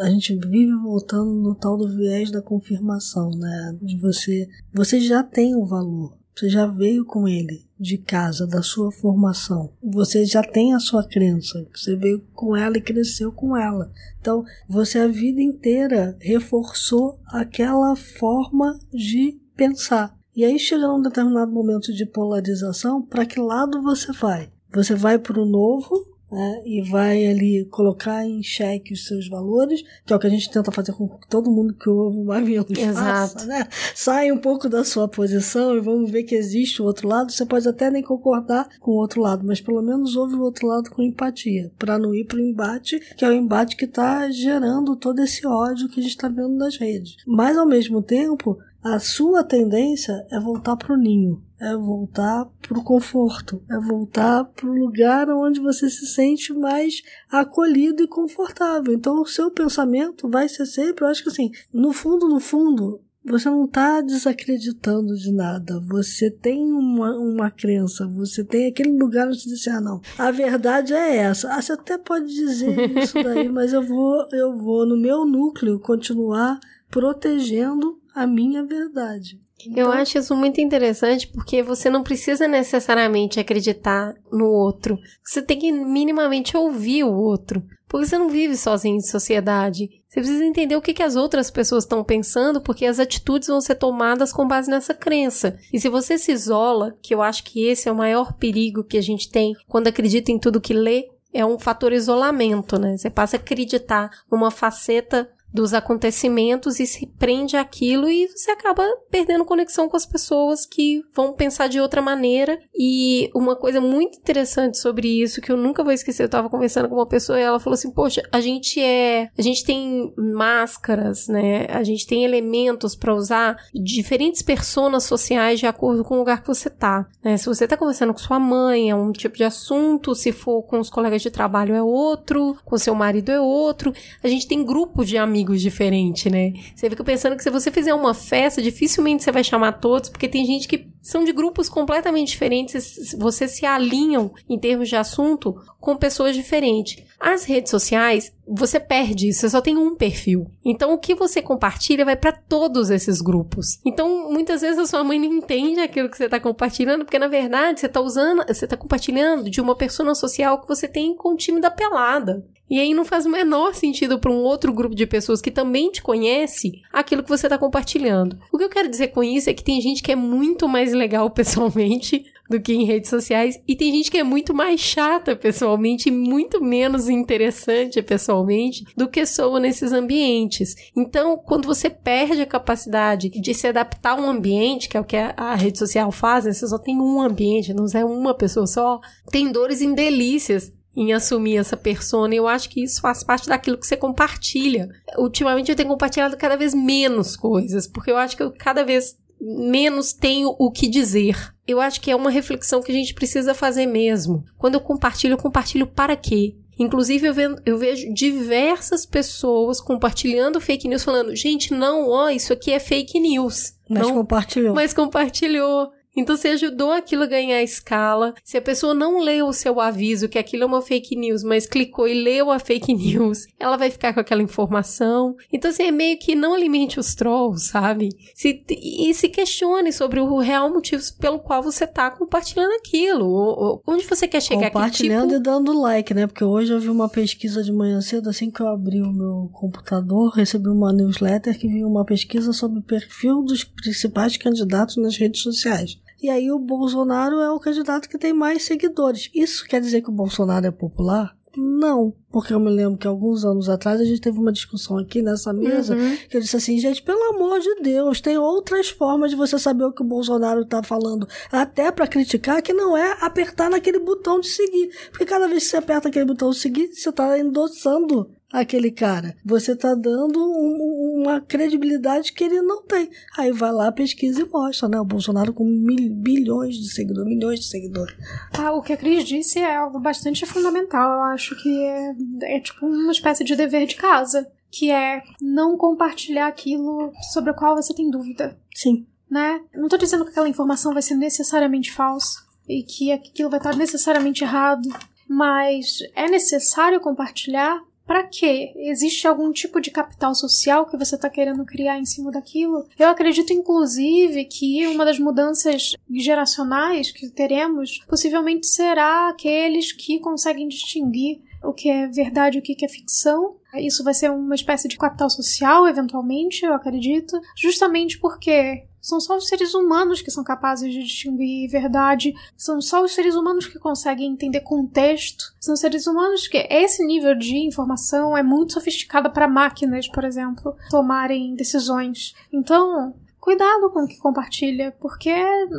a gente vive voltando no tal do viés da confirmação, né? De você, você já tem o valor você já veio com ele de casa, da sua formação. Você já tem a sua crença. Você veio com ela e cresceu com ela. Então, você a vida inteira reforçou aquela forma de pensar. E aí chega um determinado momento de polarização, para que lado você vai? Você vai para o novo né, e vai ali colocar em xeque os seus valores, que é o que a gente tenta fazer com todo mundo que ouve o Mamilos Exato. faça, né? Sai um pouco da sua posição e vamos ver que existe o outro lado. Você pode até nem concordar com o outro lado, mas pelo menos ouve o outro lado com empatia, para não ir para o embate, que é o embate que está gerando todo esse ódio que a gente está vendo nas redes. Mas ao mesmo tempo, a sua tendência é voltar para o ninho, é voltar para o conforto, é voltar para o lugar onde você se sente mais acolhido e confortável. Então, o seu pensamento vai ser sempre, eu acho que assim, no fundo, no fundo, você não está desacreditando de nada. Você tem uma, uma crença, você tem aquele lugar onde você diz, ah, não, a verdade é essa. Ah, você até pode dizer isso daí, mas eu vou, eu vou no meu núcleo continuar protegendo a minha verdade. Então... Eu acho isso muito interessante porque você não precisa necessariamente acreditar no outro. Você tem que minimamente ouvir o outro. Porque você não vive sozinho em sociedade. Você precisa entender o que, que as outras pessoas estão pensando, porque as atitudes vão ser tomadas com base nessa crença. E se você se isola, que eu acho que esse é o maior perigo que a gente tem quando acredita em tudo que lê, é um fator isolamento, né? Você passa a acreditar numa faceta dos acontecimentos e se prende àquilo e você acaba perdendo conexão com as pessoas que vão pensar de outra maneira. E uma coisa muito interessante sobre isso que eu nunca vou esquecer, eu tava conversando com uma pessoa e ela falou assim: "Poxa, a gente é, a gente tem máscaras, né? A gente tem elementos para usar diferentes personas sociais de acordo com o lugar que você tá, né? Se você tá conversando com sua mãe, é um tipo de assunto, se for com os colegas de trabalho é outro, com seu marido é outro. A gente tem grupos de amigos amigos diferente, né? Você fica pensando que se você fizer uma festa, dificilmente você vai chamar todos, porque tem gente que são de grupos completamente diferentes, você se alinham em termos de assunto com pessoas diferentes. As redes sociais, você perde isso, você só tem um perfil. Então o que você compartilha vai para todos esses grupos. Então muitas vezes a sua mãe não entende aquilo que você está compartilhando, porque na verdade você está usando, você está compartilhando de uma persona social que você tem com o time da pelada. E aí não faz o menor sentido para um outro grupo de pessoas que também te conhece aquilo que você está compartilhando. O que eu quero dizer com isso é que tem gente que é muito mais legal pessoalmente do que em redes sociais. E tem gente que é muito mais chata pessoalmente e muito menos interessante pessoalmente do que soa nesses ambientes. Então, quando você perde a capacidade de se adaptar a um ambiente, que é o que a rede social faz, né? você só tem um ambiente, não é uma pessoa só, tem dores em delícias em assumir essa persona. E eu acho que isso faz parte daquilo que você compartilha. Ultimamente eu tenho compartilhado cada vez menos coisas, porque eu acho que eu cada vez menos tenho o que dizer. Eu acho que é uma reflexão que a gente precisa fazer mesmo. Quando eu compartilho, eu compartilho para quê? Inclusive, eu, ve eu vejo diversas pessoas compartilhando fake news, falando: gente, não, ó, isso aqui é fake news. Mas não, compartilhou. Mas compartilhou. Então você ajudou aquilo a ganhar escala. Se a pessoa não leu o seu aviso que aquilo é uma fake news, mas clicou e leu a fake news, ela vai ficar com aquela informação. Então assim, é meio que não alimente os trolls, sabe? Se, e se questione sobre o real motivo pelo qual você tá compartilhando aquilo. Onde você quer chegar Compartilhando tipo... e dando like, né? Porque hoje eu vi uma pesquisa de manhã cedo, assim que eu abri o meu computador, recebi uma newsletter que vinha uma pesquisa sobre o perfil dos principais candidatos nas redes sociais. E aí o Bolsonaro é o candidato que tem mais seguidores. Isso quer dizer que o Bolsonaro é popular? Não, porque eu me lembro que alguns anos atrás a gente teve uma discussão aqui nessa mesa Uhum. que eu disse assim, gente, pelo amor de Deus, tem outras formas de você saber o que o Bolsonaro tá falando, até para criticar, que não é apertar naquele botão de seguir. Porque cada vez que você aperta aquele botão de seguir, você tá endossando aquele cara. Você tá dando um- uma credibilidade que ele não tem. Aí vai lá, pesquisa e mostra, né? O Bolsonaro com mil, bilhões de seguidores, milhões de seguidores. Ah, o que a Cris disse é algo bastante fundamental. Eu acho que é, é tipo uma espécie de dever de casa, que é não compartilhar aquilo sobre o qual você tem dúvida, Sim. né? Não tô dizendo que aquela informação vai ser necessariamente falsa e que aquilo vai estar necessariamente errado, mas é necessário compartilhar para quê? Existe algum tipo de capital social que você está querendo criar em cima daquilo? Eu acredito, inclusive, que uma das mudanças geracionais que teremos possivelmente será aqueles que conseguem distinguir o que é verdade e o que é ficção. Isso vai ser uma espécie de capital social, eventualmente, eu acredito, justamente porque são só os seres humanos que são capazes de distinguir verdade, são só os seres humanos que conseguem entender contexto, são seres humanos que esse nível de informação é muito sofisticada para máquinas, por exemplo, tomarem decisões. Então, cuidado com o que compartilha, porque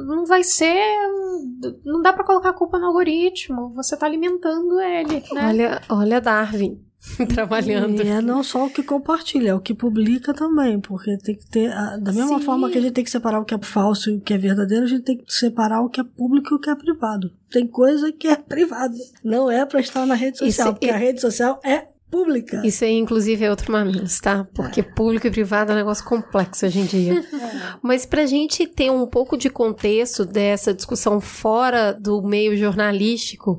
não vai ser, não dá para colocar a culpa no algoritmo, você tá alimentando ele, né? Olha, olha Darwin trabalhando. E é não só o que compartilha, é o que publica também, porque tem que ter. a- Da mesma Sim. forma que a gente tem que separar o que é falso e o que é verdadeiro, a gente tem que separar o que é público e o que é privado. Tem coisa que é privada, não é pra estar na rede social, Isso- porque a rede social é pública. Isso aí, inclusive, é outro mamilos, tá? Porque público e privado é um negócio complexo hoje em dia. Mas pra gente ter um pouco de contexto dessa discussão fora do meio jornalístico,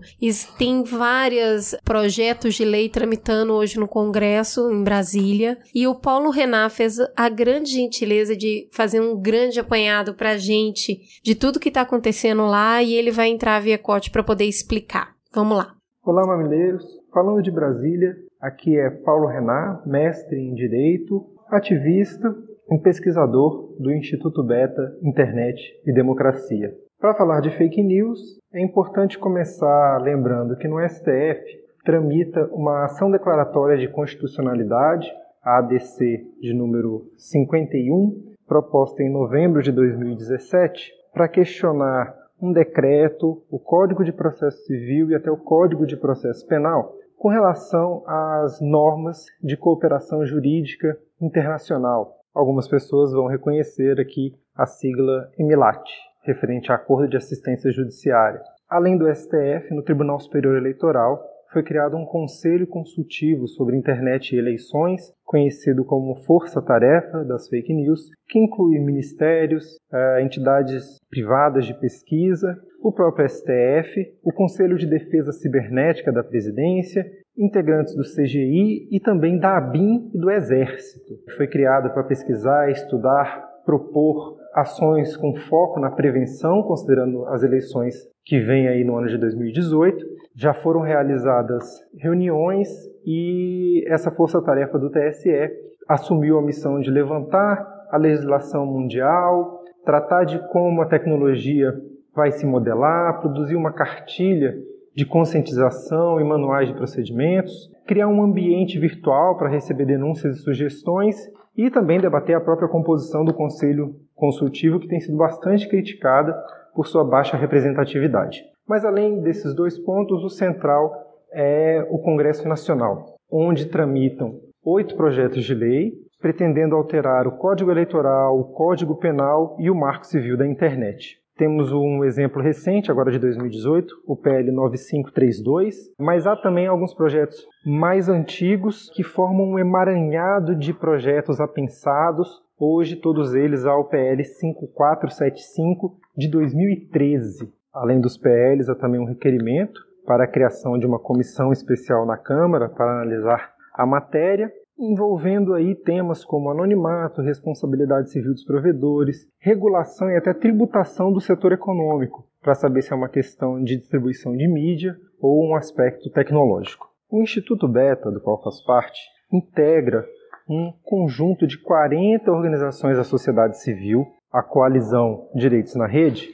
tem vários projetos de lei tramitando hoje no Congresso, em Brasília, e o Paulo Renan fez a grande gentileza de fazer um grande apanhado pra gente de tudo que tá acontecendo lá, e ele vai entrar via corte pra poder explicar. Vamos lá. Olá, mamileiros. Falando de Brasília, aqui é Paulo Renan, mestre em Direito, ativista e pesquisador do Instituto Beta Internet e Democracia. Para falar de fake news, é importante começar lembrando que no STF tramita uma ação declaratória de constitucionalidade, a ADC de número 51, proposta em novembro de 2017, para questionar um decreto, o Código de Processo Civil e até o Código de Processo Penal com relação às normas de cooperação jurídica internacional. Algumas pessoas vão reconhecer aqui a sigla EMILAT, referente a Acordo de Assistência Judiciária. Além do STF, no Tribunal Superior Eleitoral foi criado um conselho consultivo sobre internet e eleições, conhecido como Força Tarefa das Fake News, que inclui ministérios, eh, entidades privadas de pesquisa, o próprio STF, o Conselho de Defesa Cibernética da Presidência, integrantes do CGI e também da ABIN e do Exército. Foi criado para pesquisar, estudar, propor ações com foco na prevenção, considerando as eleições que vêm aí no ano de 2018. Já foram realizadas reuniões e essa força-tarefa do TSE assumiu a missão de levantar a legislação mundial, tratar de como a tecnologia vai se modelar, produzir uma cartilha de conscientização e manuais de procedimentos, criar um ambiente virtual para receber denúncias e sugestões e também debater a própria composição do Conselho Consultivo, que tem sido bastante criticada por sua baixa representatividade. Mas além desses dois pontos, o central é o Congresso Nacional, onde tramitam oito projetos de lei pretendendo alterar o Código Eleitoral, o Código Penal e o Marco Civil da Internet. Temos um exemplo recente, agora de 2018, o PL 9532, mas há também alguns projetos mais antigos que formam um emaranhado de projetos apensados, hoje todos eles ao PL 5475 de 2013. Além dos PLs, há também um requerimento para a criação de uma comissão especial na Câmara para analisar a matéria envolvendo aí temas como anonimato, responsabilidade civil dos provedores, regulação e até tributação do setor econômico, para saber se é uma questão de distribuição de mídia ou um aspecto tecnológico. O Instituto Beta, do qual faz parte, integra um conjunto de 40 organizações da sociedade civil, a coalizão Direitos na Rede,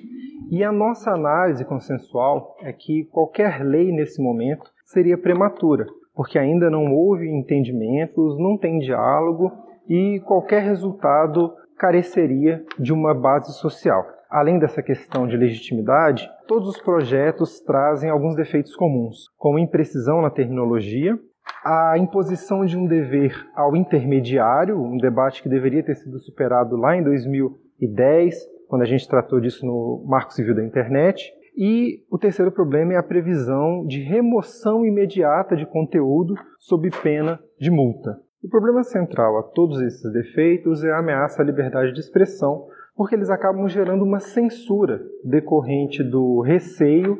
e a nossa análise consensual é que qualquer lei nesse momento seria prematura, porque ainda não houve entendimentos, não tem diálogo e qualquer resultado careceria de uma base social. Além dessa questão de legitimidade, todos os projetos trazem alguns defeitos comuns, como imprecisão na terminologia, a imposição de um dever ao intermediário, um debate que deveria ter sido superado lá em 2010, quando a gente tratou disso no Marco Civil da Internet, e o terceiro problema é a previsão de remoção imediata de conteúdo sob pena de multa. O problema central a todos esses defeitos é a ameaça à liberdade de expressão, porque eles acabam gerando uma censura decorrente do receio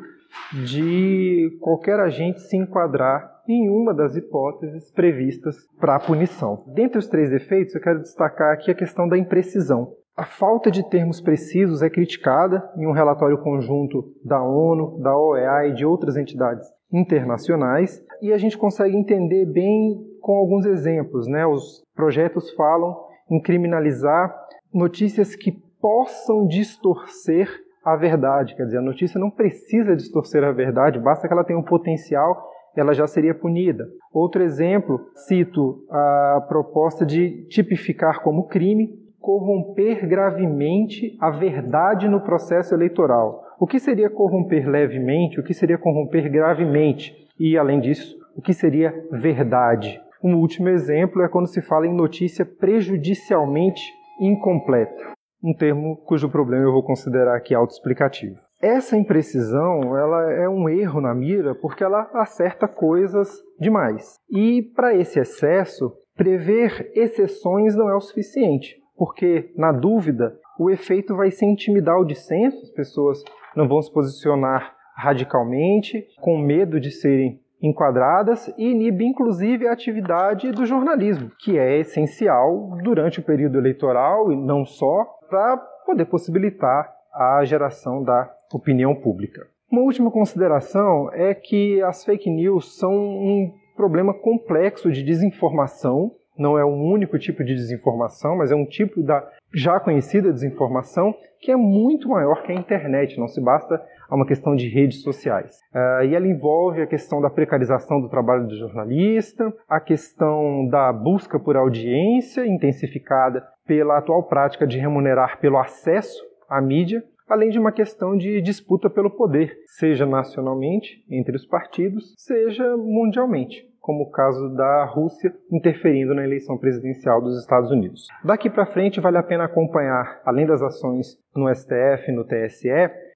de qualquer agente se enquadrar em uma das hipóteses previstas para a punição. Dentre os três defeitos, eu quero destacar aqui a questão da imprecisão. A falta de termos precisos é criticada em um relatório conjunto da ONU, da OEA e de outras entidades internacionais, e a gente consegue entender bem com alguns exemplos. Né? Os projetos falam em criminalizar notícias que possam distorcer a verdade, quer dizer, a notícia não precisa distorcer a verdade, basta que ela tenha um potencial, ela já seria punida. Outro exemplo, cito a proposta de tipificar como crime corromper gravemente a verdade no processo eleitoral. O que seria corromper levemente? O que seria corromper gravemente? E, além disso, o que seria verdade? Um último exemplo é quando se fala em notícia prejudicialmente incompleta, um termo cujo problema eu vou considerar aqui autoexplicativo. Essa imprecisão ela é um erro na mira porque ela acerta coisas demais. E para esse excesso, prever exceções não é o suficiente porque, na dúvida, o efeito vai ser intimidar o dissenso, as pessoas não vão se posicionar radicalmente, com medo de serem enquadradas e inibe inclusive a atividade do jornalismo, que é essencial durante o período eleitoral e não só para poder possibilitar a geração da opinião pública. Uma última consideração é que as fake news são um problema complexo de desinformação não é um único tipo de desinformação, mas é um tipo da já conhecida desinformação que é muito maior que a internet, não se basta a uma questão de redes sociais. Uh, e ela envolve a questão da precarização do trabalho do jornalista, a questão da busca por audiência intensificada pela atual prática de remunerar pelo acesso à mídia, além de uma questão de disputa pelo poder, seja nacionalmente, entre os partidos, seja mundialmente como o caso da Rússia interferindo na eleição presidencial dos Estados Unidos. Daqui para frente, vale a pena acompanhar, além das ações no STF no TSE,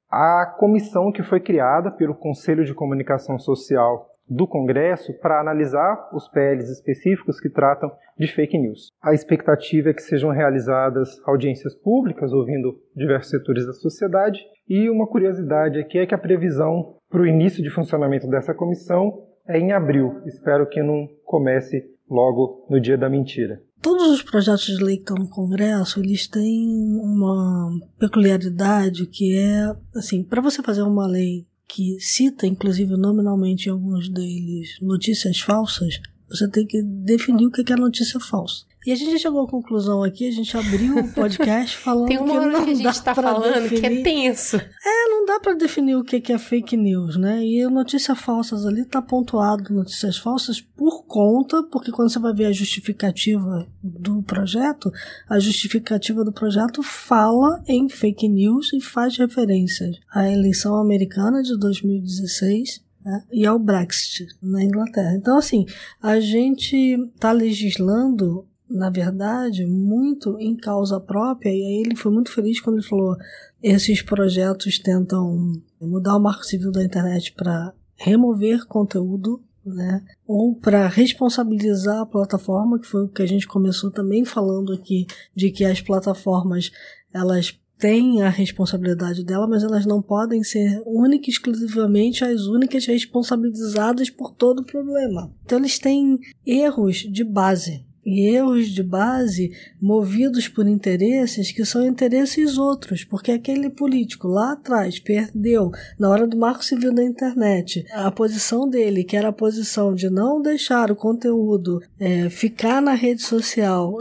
a comissão que foi criada pelo Conselho de Comunicação Social do Congresso para analisar os PLs específicos que tratam de fake news. A expectativa é que sejam realizadas audiências públicas, ouvindo diversos setores da sociedade, e uma curiosidade aqui é que a previsão para o início de funcionamento dessa comissão é em abril. Espero que não comece logo no dia da mentira. Todos os projetos de lei que estão no Congresso, eles têm uma peculiaridade que é, assim, para você fazer uma lei que cita, inclusive nominalmente em alguns deles, notícias falsas, você tem que definir o que é notícia falsa. E a gente chegou à conclusão aqui, a gente abriu o podcast falando Tem uma que hora não que a gente pra falando definir... que é tenso. É, não dá para definir o que é fake news, né? E notícias falsas ali tá pontuado notícias falsas por conta, porque quando você vai ver a justificativa do projeto, a justificativa do projeto fala em fake news e faz referências à eleição americana de 2016 né, e ao Brexit na Inglaterra. Então, assim, a gente está legislando na verdade, muito em causa própria, e aí ele foi muito feliz quando ele falou: esses projetos tentam mudar o marco civil da internet para remover conteúdo né? Ou para responsabilizar a plataforma, que foi o que a gente começou também falando aqui, de que as plataformas elas têm a responsabilidade dela, mas elas não podem ser única e exclusivamente as únicas responsabilizadas por todo o problema. Então eles têm erros de base e erros de base movidos por interesses que são interesses outros, porque aquele político lá atrás perdeu, na hora do marco civil da internet, a posição dele, que era a posição de não deixar o conteúdo é, ficar na rede social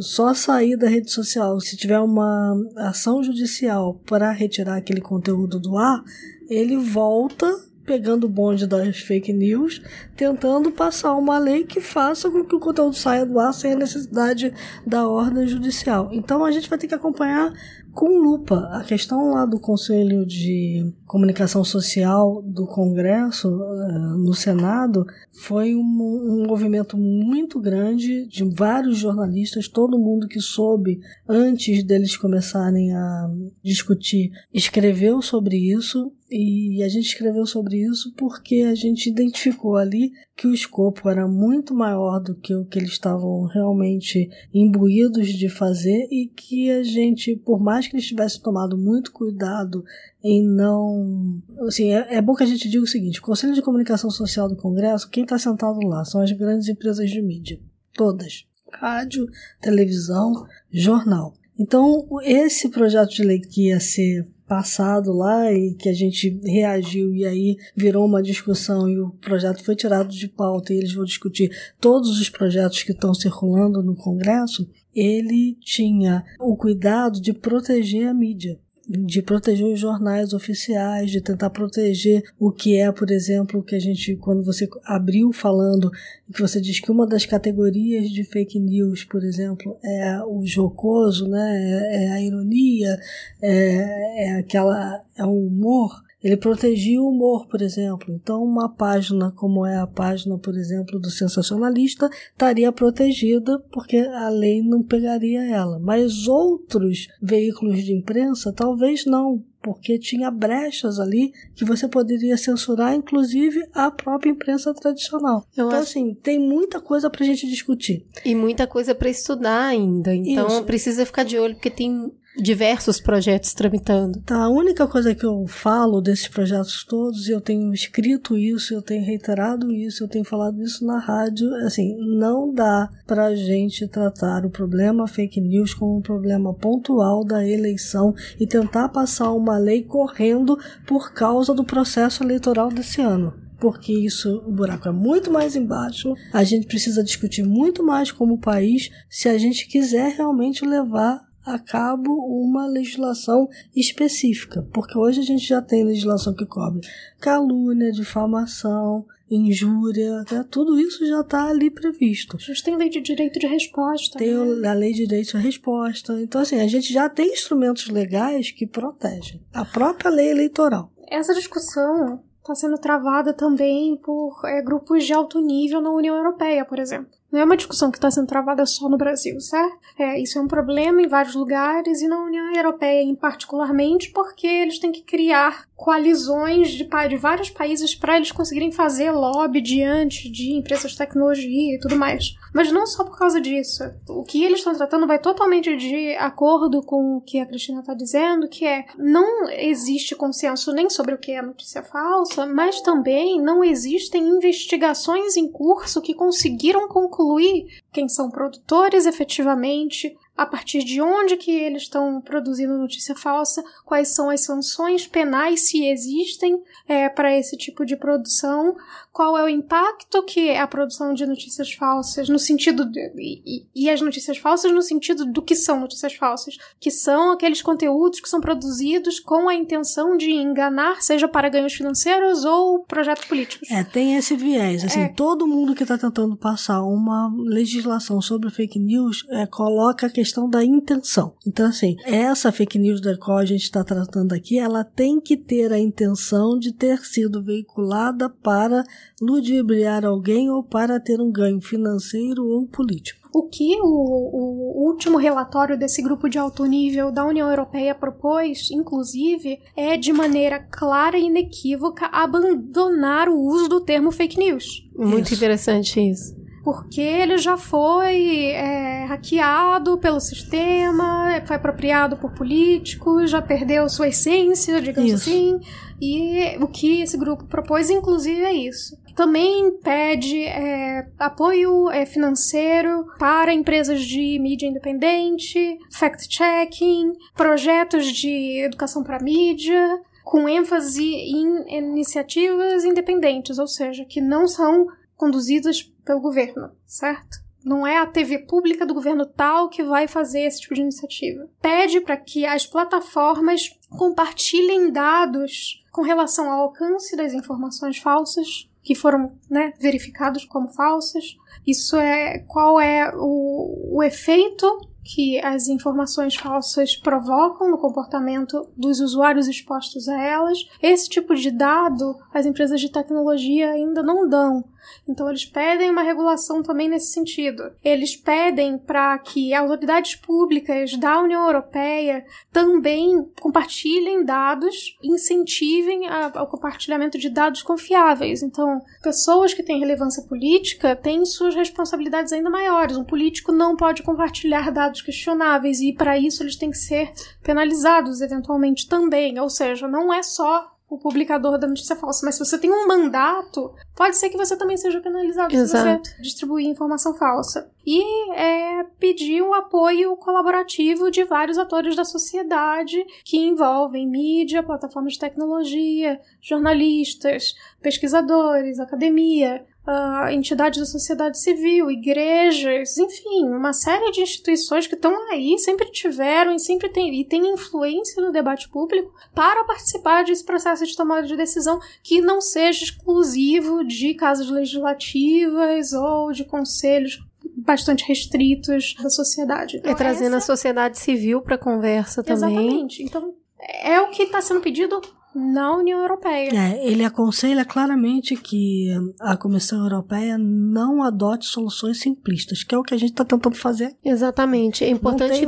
só sair da rede social se tiver uma ação judicial para retirar aquele conteúdo do ar, ele volta pegando o bonde das fake news, tentando passar uma lei que faça com que o conteúdo saia do ar sem a necessidade da ordem judicial. Então a gente vai ter que acompanhar com lupa. A questão lá do Conselho de Comunicação Social do Congresso, uh, no Senado, foi um, um, movimento muito grande de vários jornalistas, todo mundo que soube antes deles começarem a discutir, escreveu sobre isso. E a gente escreveu sobre isso porque a gente identificou ali que o escopo era muito maior do que o que eles estavam realmente imbuídos de fazer e que a gente, por mais que eles tivessem tomado muito cuidado em não. Assim, é, é bom que a gente diga o seguinte: o Conselho de Comunicação Social do Congresso, quem está sentado lá são as grandes empresas de mídia. Todas. Rádio, televisão, jornal. Então, esse projeto de lei que ia ser passado lá e que a gente reagiu e aí virou uma discussão e o projeto foi tirado de pauta e eles vão discutir todos os projetos que estão circulando no Congresso, ele tinha o cuidado de proteger a mídia de proteger os jornais oficiais, de tentar proteger o que é, por exemplo, que a gente, quando você abriu falando, que você diz que uma das categorias de fake news, por exemplo, é o jocoso, né? é, é a ironia, é, é aquela, é o humor. Ele protegia o humor, por exemplo. Então, uma página como é a página, por exemplo, do sensacionalista, estaria protegida porque a lei não pegaria ela. Mas outros veículos de imprensa, talvez não, porque tinha brechas ali que você poderia censurar, inclusive a própria imprensa tradicional. Eu então, acho... assim, tem muita coisa para a gente discutir. E muita coisa para estudar ainda. Então, Isso. precisa ficar de olho, porque tem diversos projetos tramitando. Tá, a única coisa que eu falo desses projetos todos, e eu tenho escrito isso, eu tenho reiterado isso, eu tenho falado isso na rádio, assim, não dá pra gente tratar o problema fake news como um problema pontual da eleição e tentar passar uma lei correndo por causa do processo eleitoral desse ano porque isso, o buraco é muito mais embaixo. A gente precisa discutir muito mais como país se a gente quiser realmente levar a cabo uma legislação específica, porque hoje a gente já tem legislação que cobre calúnia, difamação, injúria, né? tudo isso já está ali previsto. A gente tem lei de direito de resposta. Tem né? a lei de direito de resposta. Então, assim, a gente já tem instrumentos legais que protegem. A própria lei eleitoral. Essa discussão está sendo travada também por é, grupos de alto nível na União Europeia, por exemplo. Não é uma discussão que está sendo travada só no Brasil, certo? É, isso é um problema em vários lugares e na União Europeia em particularmente porque eles têm que criar coalizões de, de vários países para eles conseguirem fazer lobby diante de empresas de tecnologia e tudo mais. Mas não só por causa disso. O que eles estão tratando vai totalmente de acordo com o que a Cristina está dizendo, que é não existe consenso nem sobre o que é notícia falsa, mas também não existem investigações em curso que conseguiram concluir concluir quem são produtores efetivamente, a partir de onde que eles estão produzindo notícia falsa, quais são as sanções penais, se existem, é, para esse tipo de produção, qual é o impacto que a produção de notícias falsas, no sentido de, e, e, as notícias falsas no sentido do que são notícias falsas, que são aqueles conteúdos que são produzidos com a intenção de enganar, seja para ganhos financeiros ou projetos políticos. É, tem esse viés, assim, é. todo mundo que está tentando passar uma legislação sobre fake news é, coloca a questão questão da intenção. Então, assim, essa fake news da qual a gente está tratando aqui, ela tem que ter a intenção de ter sido veiculada para ludibriar alguém ou para ter um ganho financeiro ou político. O que o, o, último relatório desse grupo de alto nível da União Europeia propôs, inclusive, é de maneira clara e inequívoca abandonar o uso do termo fake news. Muito isso. interessante isso porque ele já foi é, hackeado pelo sistema, foi apropriado por políticos, já perdeu sua essência, digamos isso. assim. E o que esse grupo propôs, inclusive, é isso. Também pede é, apoio é, financeiro para empresas de mídia independente, fact-checking, projetos de educação para mídia, com ênfase em iniciativas independentes, ou seja, que não são conduzidas pelo governo, certo? Não é a TV pública do governo tal que vai fazer esse tipo de iniciativa. Pede para que as plataformas compartilhem dados com relação ao alcance das informações falsas que foram né, verificados como falsas. Isso é qual é o, o efeito que as informações falsas provocam no comportamento dos usuários expostos a elas. Esse tipo de dado as empresas de tecnologia ainda não dão. Então, eles pedem uma regulação também nesse sentido. Eles pedem para que autoridades públicas da União Europeia também compartilhem dados, incentivem ao compartilhamento de dados confiáveis. Então, pessoas que têm relevância política têm suas responsabilidades ainda maiores. Um político não pode compartilhar dados questionáveis e, para isso, eles têm que ser penalizados eventualmente também. Ou seja, não é só o publicador da notícia falsa. Mas se você tem um mandato, pode ser que você também seja penalizado Exato. se você distribuir informação falsa. E é, pedir o apoio colaborativo de vários atores da sociedade que envolvem mídia, plataformas de tecnologia, jornalistas, pesquisadores, academia, uh, entidades da sociedade civil, igrejas, enfim, uma série de instituições que estão aí, sempre tiveram e sempre tem, e têm influência no debate público para participar desse processo de tomada de decisão que não seja exclusivo de casas legislativas ou de conselhos bastante restritos da sociedade. Então, é trazendo essa... a sociedade civil para conversa também. Exatamente. Então, é o que está sendo pedido na União Europeia. É, ele aconselha claramente que a Comissão Europeia não adote soluções simplistas, que é o que a gente está tentando fazer. Exatamente. É importante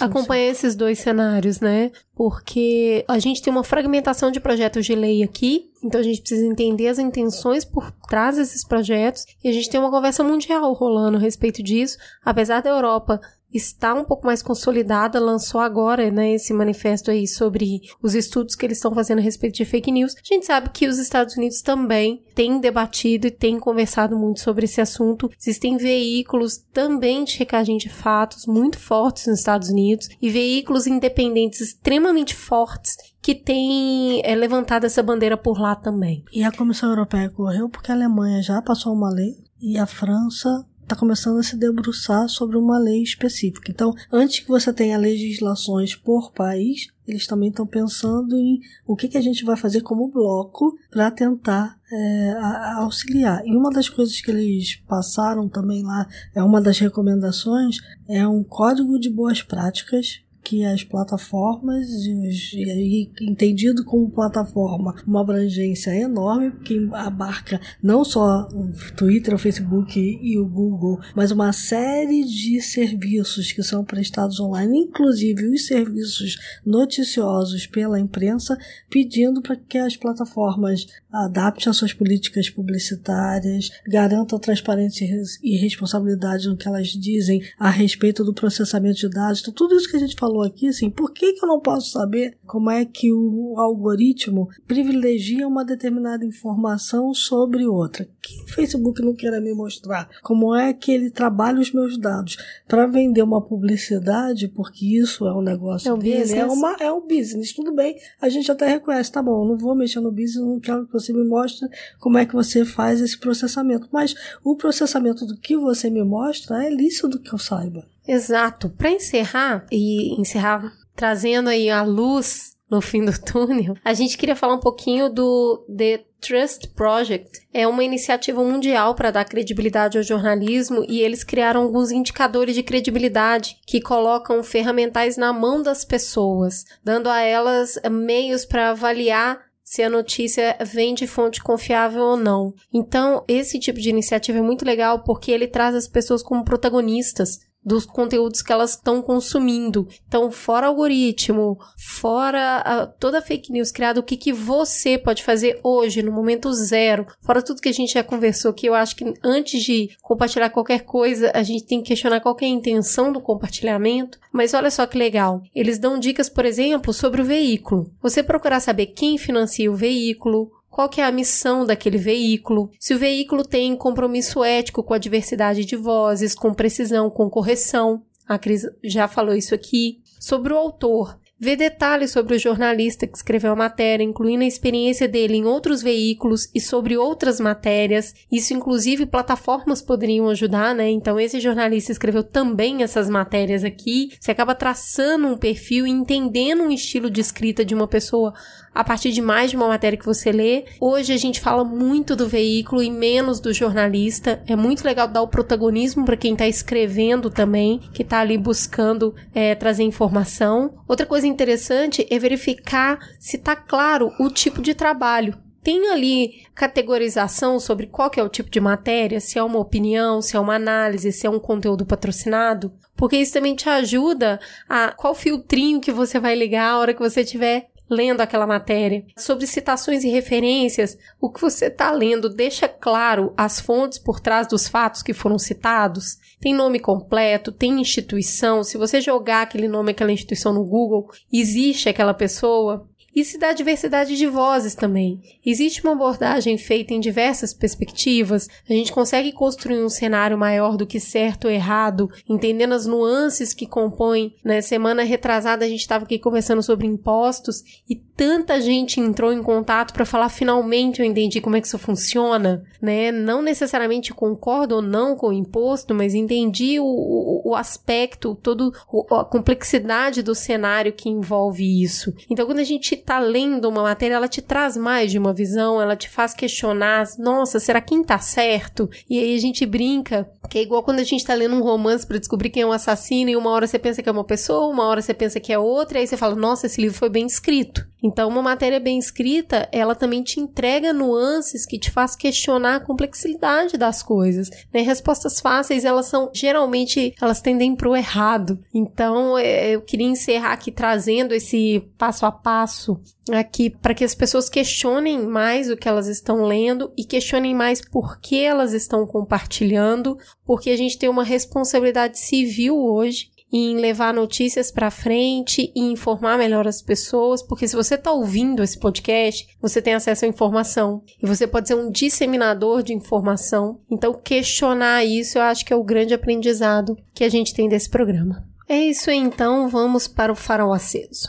acompanhar esses dois cenários, né? Porque a gente tem uma fragmentação de projetos de lei aqui, então a gente precisa entender as intenções por trás desses projetos e a gente tem uma conversa mundial rolando a respeito disso, apesar da Europa está um pouco mais consolidada, lançou agora, né, esse manifesto aí sobre os estudos que eles estão fazendo a respeito de fake news. A gente sabe que os Estados Unidos também têm debatido e têm conversado muito sobre esse assunto. Existem veículos também de recagem de fatos muito fortes nos Estados Unidos e veículos independentes extremamente fortes que têm é, levantado essa bandeira por lá também. E a Comissão Europeia correu porque a Alemanha já passou uma lei e a França está começando a se debruçar sobre uma lei específica. Então, antes que você tenha legislações por país, eles também estão pensando em o que, que a gente vai fazer como bloco para tentar é, auxiliar. E uma das coisas que eles passaram também lá, é uma das recomendações, é um código de boas práticas que as plataformas, e, entendido como plataforma, uma abrangência enorme, que abarca não só o Twitter, o Facebook e o Google, mas uma série de serviços que são prestados online, inclusive os serviços noticiosos pela imprensa, pedindo para que as plataformas adaptem as suas políticas publicitárias, garantam transparência e responsabilidade no que elas dizem a respeito do processamento de dados. Então, tudo isso que a gente falou falou aqui, assim, por que, que eu não posso saber como é que o algoritmo privilegia uma determinada informação sobre outra? Que o Facebook não queira me mostrar como é que ele trabalha os meus dados para vender uma publicidade, porque isso é um negócio é um dele, business. é, uma, é um business. Tudo bem, a gente até reconhece, tá bom, não vou mexer no business, não quero que você me mostre como é que você faz esse processamento. Mas o processamento do que você me mostra é lícito que eu saiba. Exato. Para encerrar e encerrar trazendo aí à luz no fim do túnel, a gente queria falar um pouquinho do The Trust Project. É uma iniciativa mundial para dar credibilidade ao jornalismo e eles criaram alguns indicadores de credibilidade que colocam ferramentais na mão das pessoas, dando a elas meios para avaliar se a notícia vem de fonte confiável ou não. Então, esse tipo de iniciativa é muito legal porque ele traz as pessoas como protagonistas dos conteúdos que elas estão consumindo. Então, fora algoritmo, fora a, toda a fake news criada, o que, que você pode fazer hoje, no momento zero, fora tudo que a gente já conversou aqui, eu acho que antes de compartilhar qualquer coisa, a gente tem que questionar qual que é a intenção do compartilhamento. Mas olha só que legal, eles dão dicas, por exemplo, sobre o veículo. Você procurar saber quem financia o veículo, qual que é a missão daquele veículo, se o veículo tem compromisso ético com a diversidade de vozes, com precisão, com correção. A Cris já falou isso aqui. Sobre o autor, Vê detalhes sobre o jornalista que escreveu a matéria, incluindo a experiência dele em outros veículos e sobre outras matérias. Isso, inclusive, plataformas poderiam ajudar, né? Então, esse jornalista escreveu também essas matérias aqui. Você acaba traçando um perfil e entendendo um estilo de escrita de uma pessoa a partir de mais de uma matéria que você lê. Hoje a gente fala muito do veículo e menos do jornalista. É muito legal dar o protagonismo para quem está escrevendo também, que está ali buscando é, trazer informação. Outra coisa interessante é verificar se está claro o tipo de trabalho tem ali categorização sobre qual é o tipo de matéria, se é uma opinião, se é uma análise, se é um conteúdo patrocinado, porque isso também te ajuda a qual filtrinho que você vai ligar a hora que você estiver lendo aquela matéria. Sobre citações e referências, o que você está lendo deixa claro as fontes por trás dos fatos que foram citados? Tem nome completo, tem instituição. Se você jogar aquele nome, aquela instituição no Google, existe aquela pessoa? E se dá diversidade de vozes também. Existe uma abordagem feita em diversas perspectivas, a gente consegue construir um cenário maior do que certo ou errado, entendendo as nuances que compõem. Né? Semana retrasada a gente estava aqui conversando sobre impostos e tanta gente entrou em contato para falar finalmente eu entendi como é que isso funciona, né? Não necessariamente concordo ou não com o imposto, mas entendi o, o, o aspecto, toda a complexidade do cenário que envolve isso. Então, quando a gente tá lendo uma matéria, ela te traz mais de uma visão, ela te faz questionar, nossa, será quem tá certo? E aí a gente brinca, que é igual quando a gente tá lendo um romance para descobrir quem é um assassino, e uma hora você pensa que é uma pessoa, uma hora você pensa que é outra, e aí você fala, nossa, esse livro foi bem escrito. Então, uma matéria bem escrita, ela também te entrega nuances que te faz questionar a complexidade das coisas. Né? Respostas fáceis, elas são geralmente elas tendem pro errado. Então, é, eu queria encerrar aqui trazendo esse passo a passo aqui para que as pessoas questionem mais o que elas estão lendo e questionem mais por que elas estão compartilhando, porque a gente tem uma responsabilidade civil hoje em levar notícias para frente e informar melhor as pessoas, porque se você está ouvindo esse podcast, você tem acesso à informação e você pode ser um disseminador de informação. Então, questionar isso eu acho que é o grande aprendizado que a gente tem desse programa. É isso então, vamos para o farol aceso.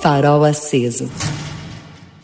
Farol aceso.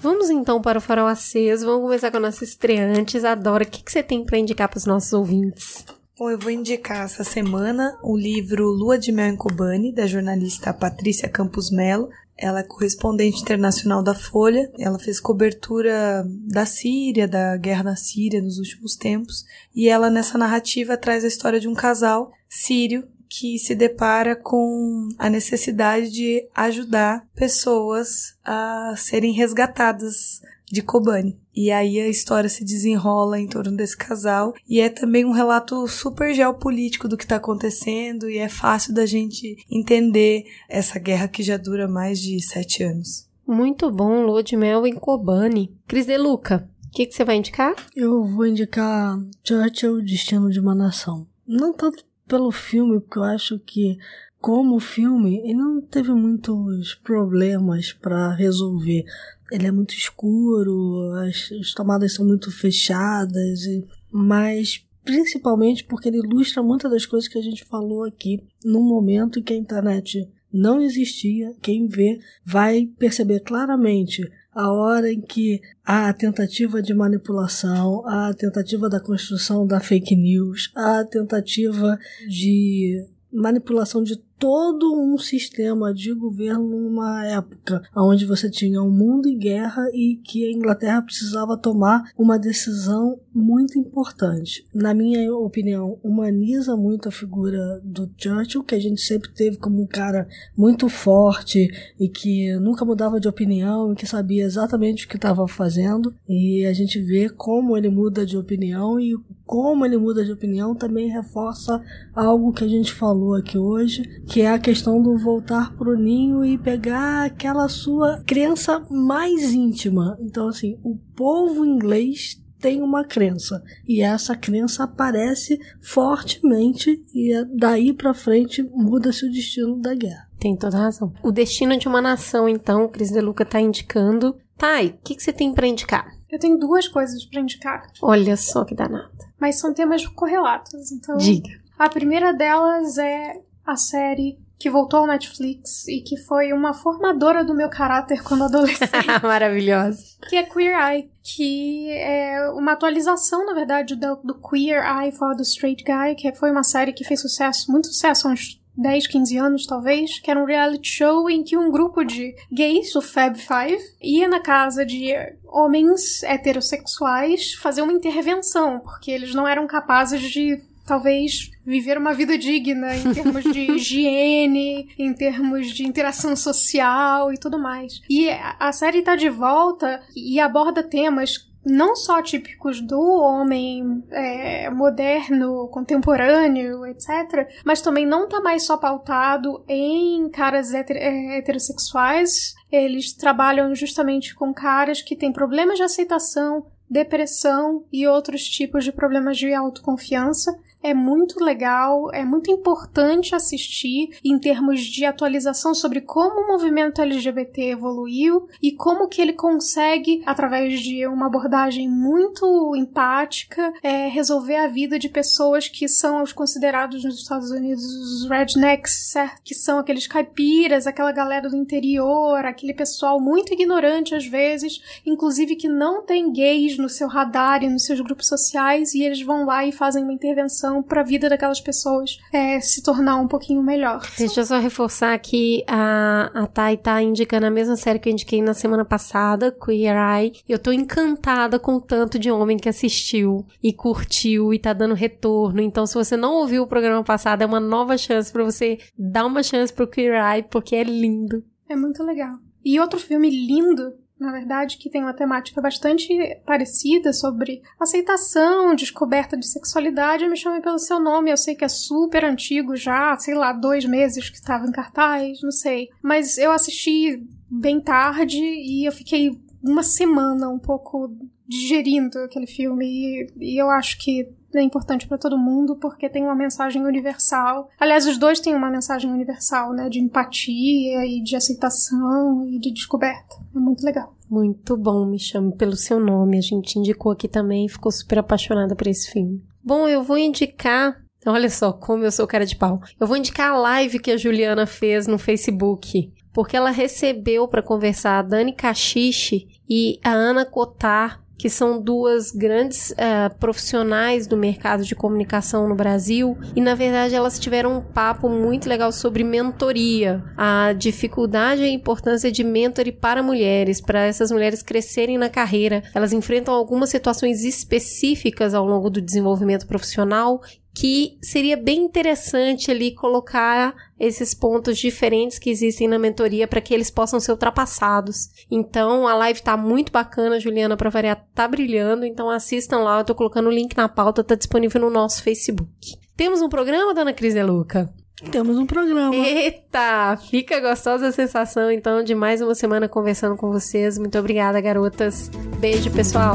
Vamos então para o farol aceso. Vamos começar com a nossa estreante. Adora, o que, que você tem para indicar para os nossos ouvintes? Bom, eu vou indicar essa semana o livro Lua de Mel em Kobani, da jornalista Patrícia Campos Melo. Ela é correspondente internacional da Folha. Ela fez cobertura da Síria, da guerra na Síria nos últimos tempos. E ela, nessa narrativa, traz a história de um casal sírio que se depara com a necessidade de ajudar pessoas a serem resgatadas de Kobani. E aí a história se desenrola em torno desse casal e é também um relato super geopolítico do que está acontecendo e é fácil da gente entender essa guerra que já dura mais de sete anos. Muito bom, Lua de Mel em Kobani. Cris De Luca, o que, que você vai indicar? Eu vou indicar Churchill, Destino de uma Nação. Não tanto pelo filme, porque eu acho que como filme, ele não teve muitos problemas para resolver. Ele é muito escuro, as, as tomadas são muito fechadas, e, mas principalmente porque ele ilustra muitas das coisas que a gente falou aqui num momento em que a internet não existia. Quem vê vai perceber claramente a hora em que a tentativa de manipulação, a tentativa da construção da fake news, a tentativa de manipulação de todo um sistema de governo numa época onde você tinha um mundo em guerra e que a Inglaterra precisava tomar uma decisão muito importante. Na minha opinião, humaniza muito a figura do Churchill, que a gente sempre teve como um cara muito forte e que nunca mudava de opinião e que sabia exatamente o que estava fazendo. E a gente vê como ele muda de opinião e como ele muda de opinião também reforça algo que a gente falou aqui hoje, que é a questão do voltar pro ninho e pegar aquela sua crença mais íntima. Então, assim, o povo inglês tem uma crença e essa crença aparece fortemente e é daí para frente muda-se o destino da guerra. Tem toda razão. O destino de uma nação, então, Cris De Luca tá indicando. Thay, o que, que você tem para indicar? Eu tenho duas coisas para indicar. Olha só que danada. Mas são temas correlatos, então. Diga. A primeira delas é a série que voltou ao Netflix e que foi uma formadora do meu caráter quando adolescente. Maravilhosa. Que é Queer Eye, que é uma atualização, na verdade, do, do Queer Eye for the Straight Guy, que foi uma série que fez sucesso, muito sucesso há uns 10, 15 anos, talvez, que era um reality show em que um grupo de gays, o Fab Five, ia na casa de homens heterossexuais fazer uma intervenção, porque eles não eram capazes de talvez viver uma vida digna em termos de higiene, em termos de interação social e tudo mais. E a série tá de volta e aborda temas não só típicos do homem é, moderno, contemporâneo, etc., mas também não tá mais só pautado em caras heter é, heterossexuais. Eles trabalham justamente com caras que têm problemas de aceitação, depressão e outros tipos de problemas de autoconfiança é muito legal, é muito importante assistir em termos de atualização sobre como o movimento LGBT evoluiu e como que ele consegue, através de uma abordagem muito empática, é, resolver a vida de pessoas que são os considerados nos Estados Unidos os rednecks, certo? Que são aqueles caipiras, aquela galera do interior, aquele pessoal muito ignorante às vezes, inclusive que não tem gays no seu radar e nos seus grupos sociais e eles vão lá e fazem uma intervenção para a vida daquelas pessoas é, se tornar um pouquinho melhor. Deixa eu só reforçar que a, a Thay tá indicando a mesma série que eu indiquei na semana passada, Queer Eye. Eu tô encantada com o tanto de homem que assistiu e curtiu e tá dando retorno. Então, se você não ouviu o programa passado, é uma nova chance para você dar uma chance pro Queer Eye, porque é lindo. É muito legal. E outro filme lindo na verdade, que tem uma temática bastante parecida sobre aceitação, descoberta de sexualidade. Eu me chamei pelo seu nome, eu sei que é super antigo já, sei lá, dois meses que estava em cartaz, não sei. Mas eu assisti bem tarde e eu fiquei uma semana um pouco digerindo aquele filme e, e eu acho que é importante para todo mundo porque tem uma mensagem universal. Aliás, os dois têm uma mensagem universal, né, de empatia e de aceitação e de descoberta. É muito legal. Muito bom, me chame pelo seu nome. A gente indicou aqui também ficou super apaixonada por esse filme. Bom, eu vou indicar Olha só como eu sou cara de pau. Eu vou indicar a live que a Juliana fez no Facebook, porque ela recebeu para conversar a Dani Cachiche e a Ana Cotar que são duas grandes uh, profissionais do mercado de comunicação no Brasil, e na verdade elas tiveram um papo muito legal sobre mentoria, a dificuldade e a importância de mentoring para mulheres, para essas mulheres crescerem na carreira. Elas enfrentam algumas situações específicas ao longo do desenvolvimento profissional que seria bem interessante ali colocar esses pontos diferentes que existem na mentoria para que eles possam ser ultrapassados. Então a live tá muito bacana, Juliana, para variar, tá brilhando, então assistam lá, eu tô colocando o link na pauta, tá disponível no nosso Facebook. Temos um programa, dona Cris Luca? Temos um programa. Eita! Fica gostosa a sensação, então, de mais uma semana conversando com vocês. Muito obrigada, garotas. Beijo, pessoal.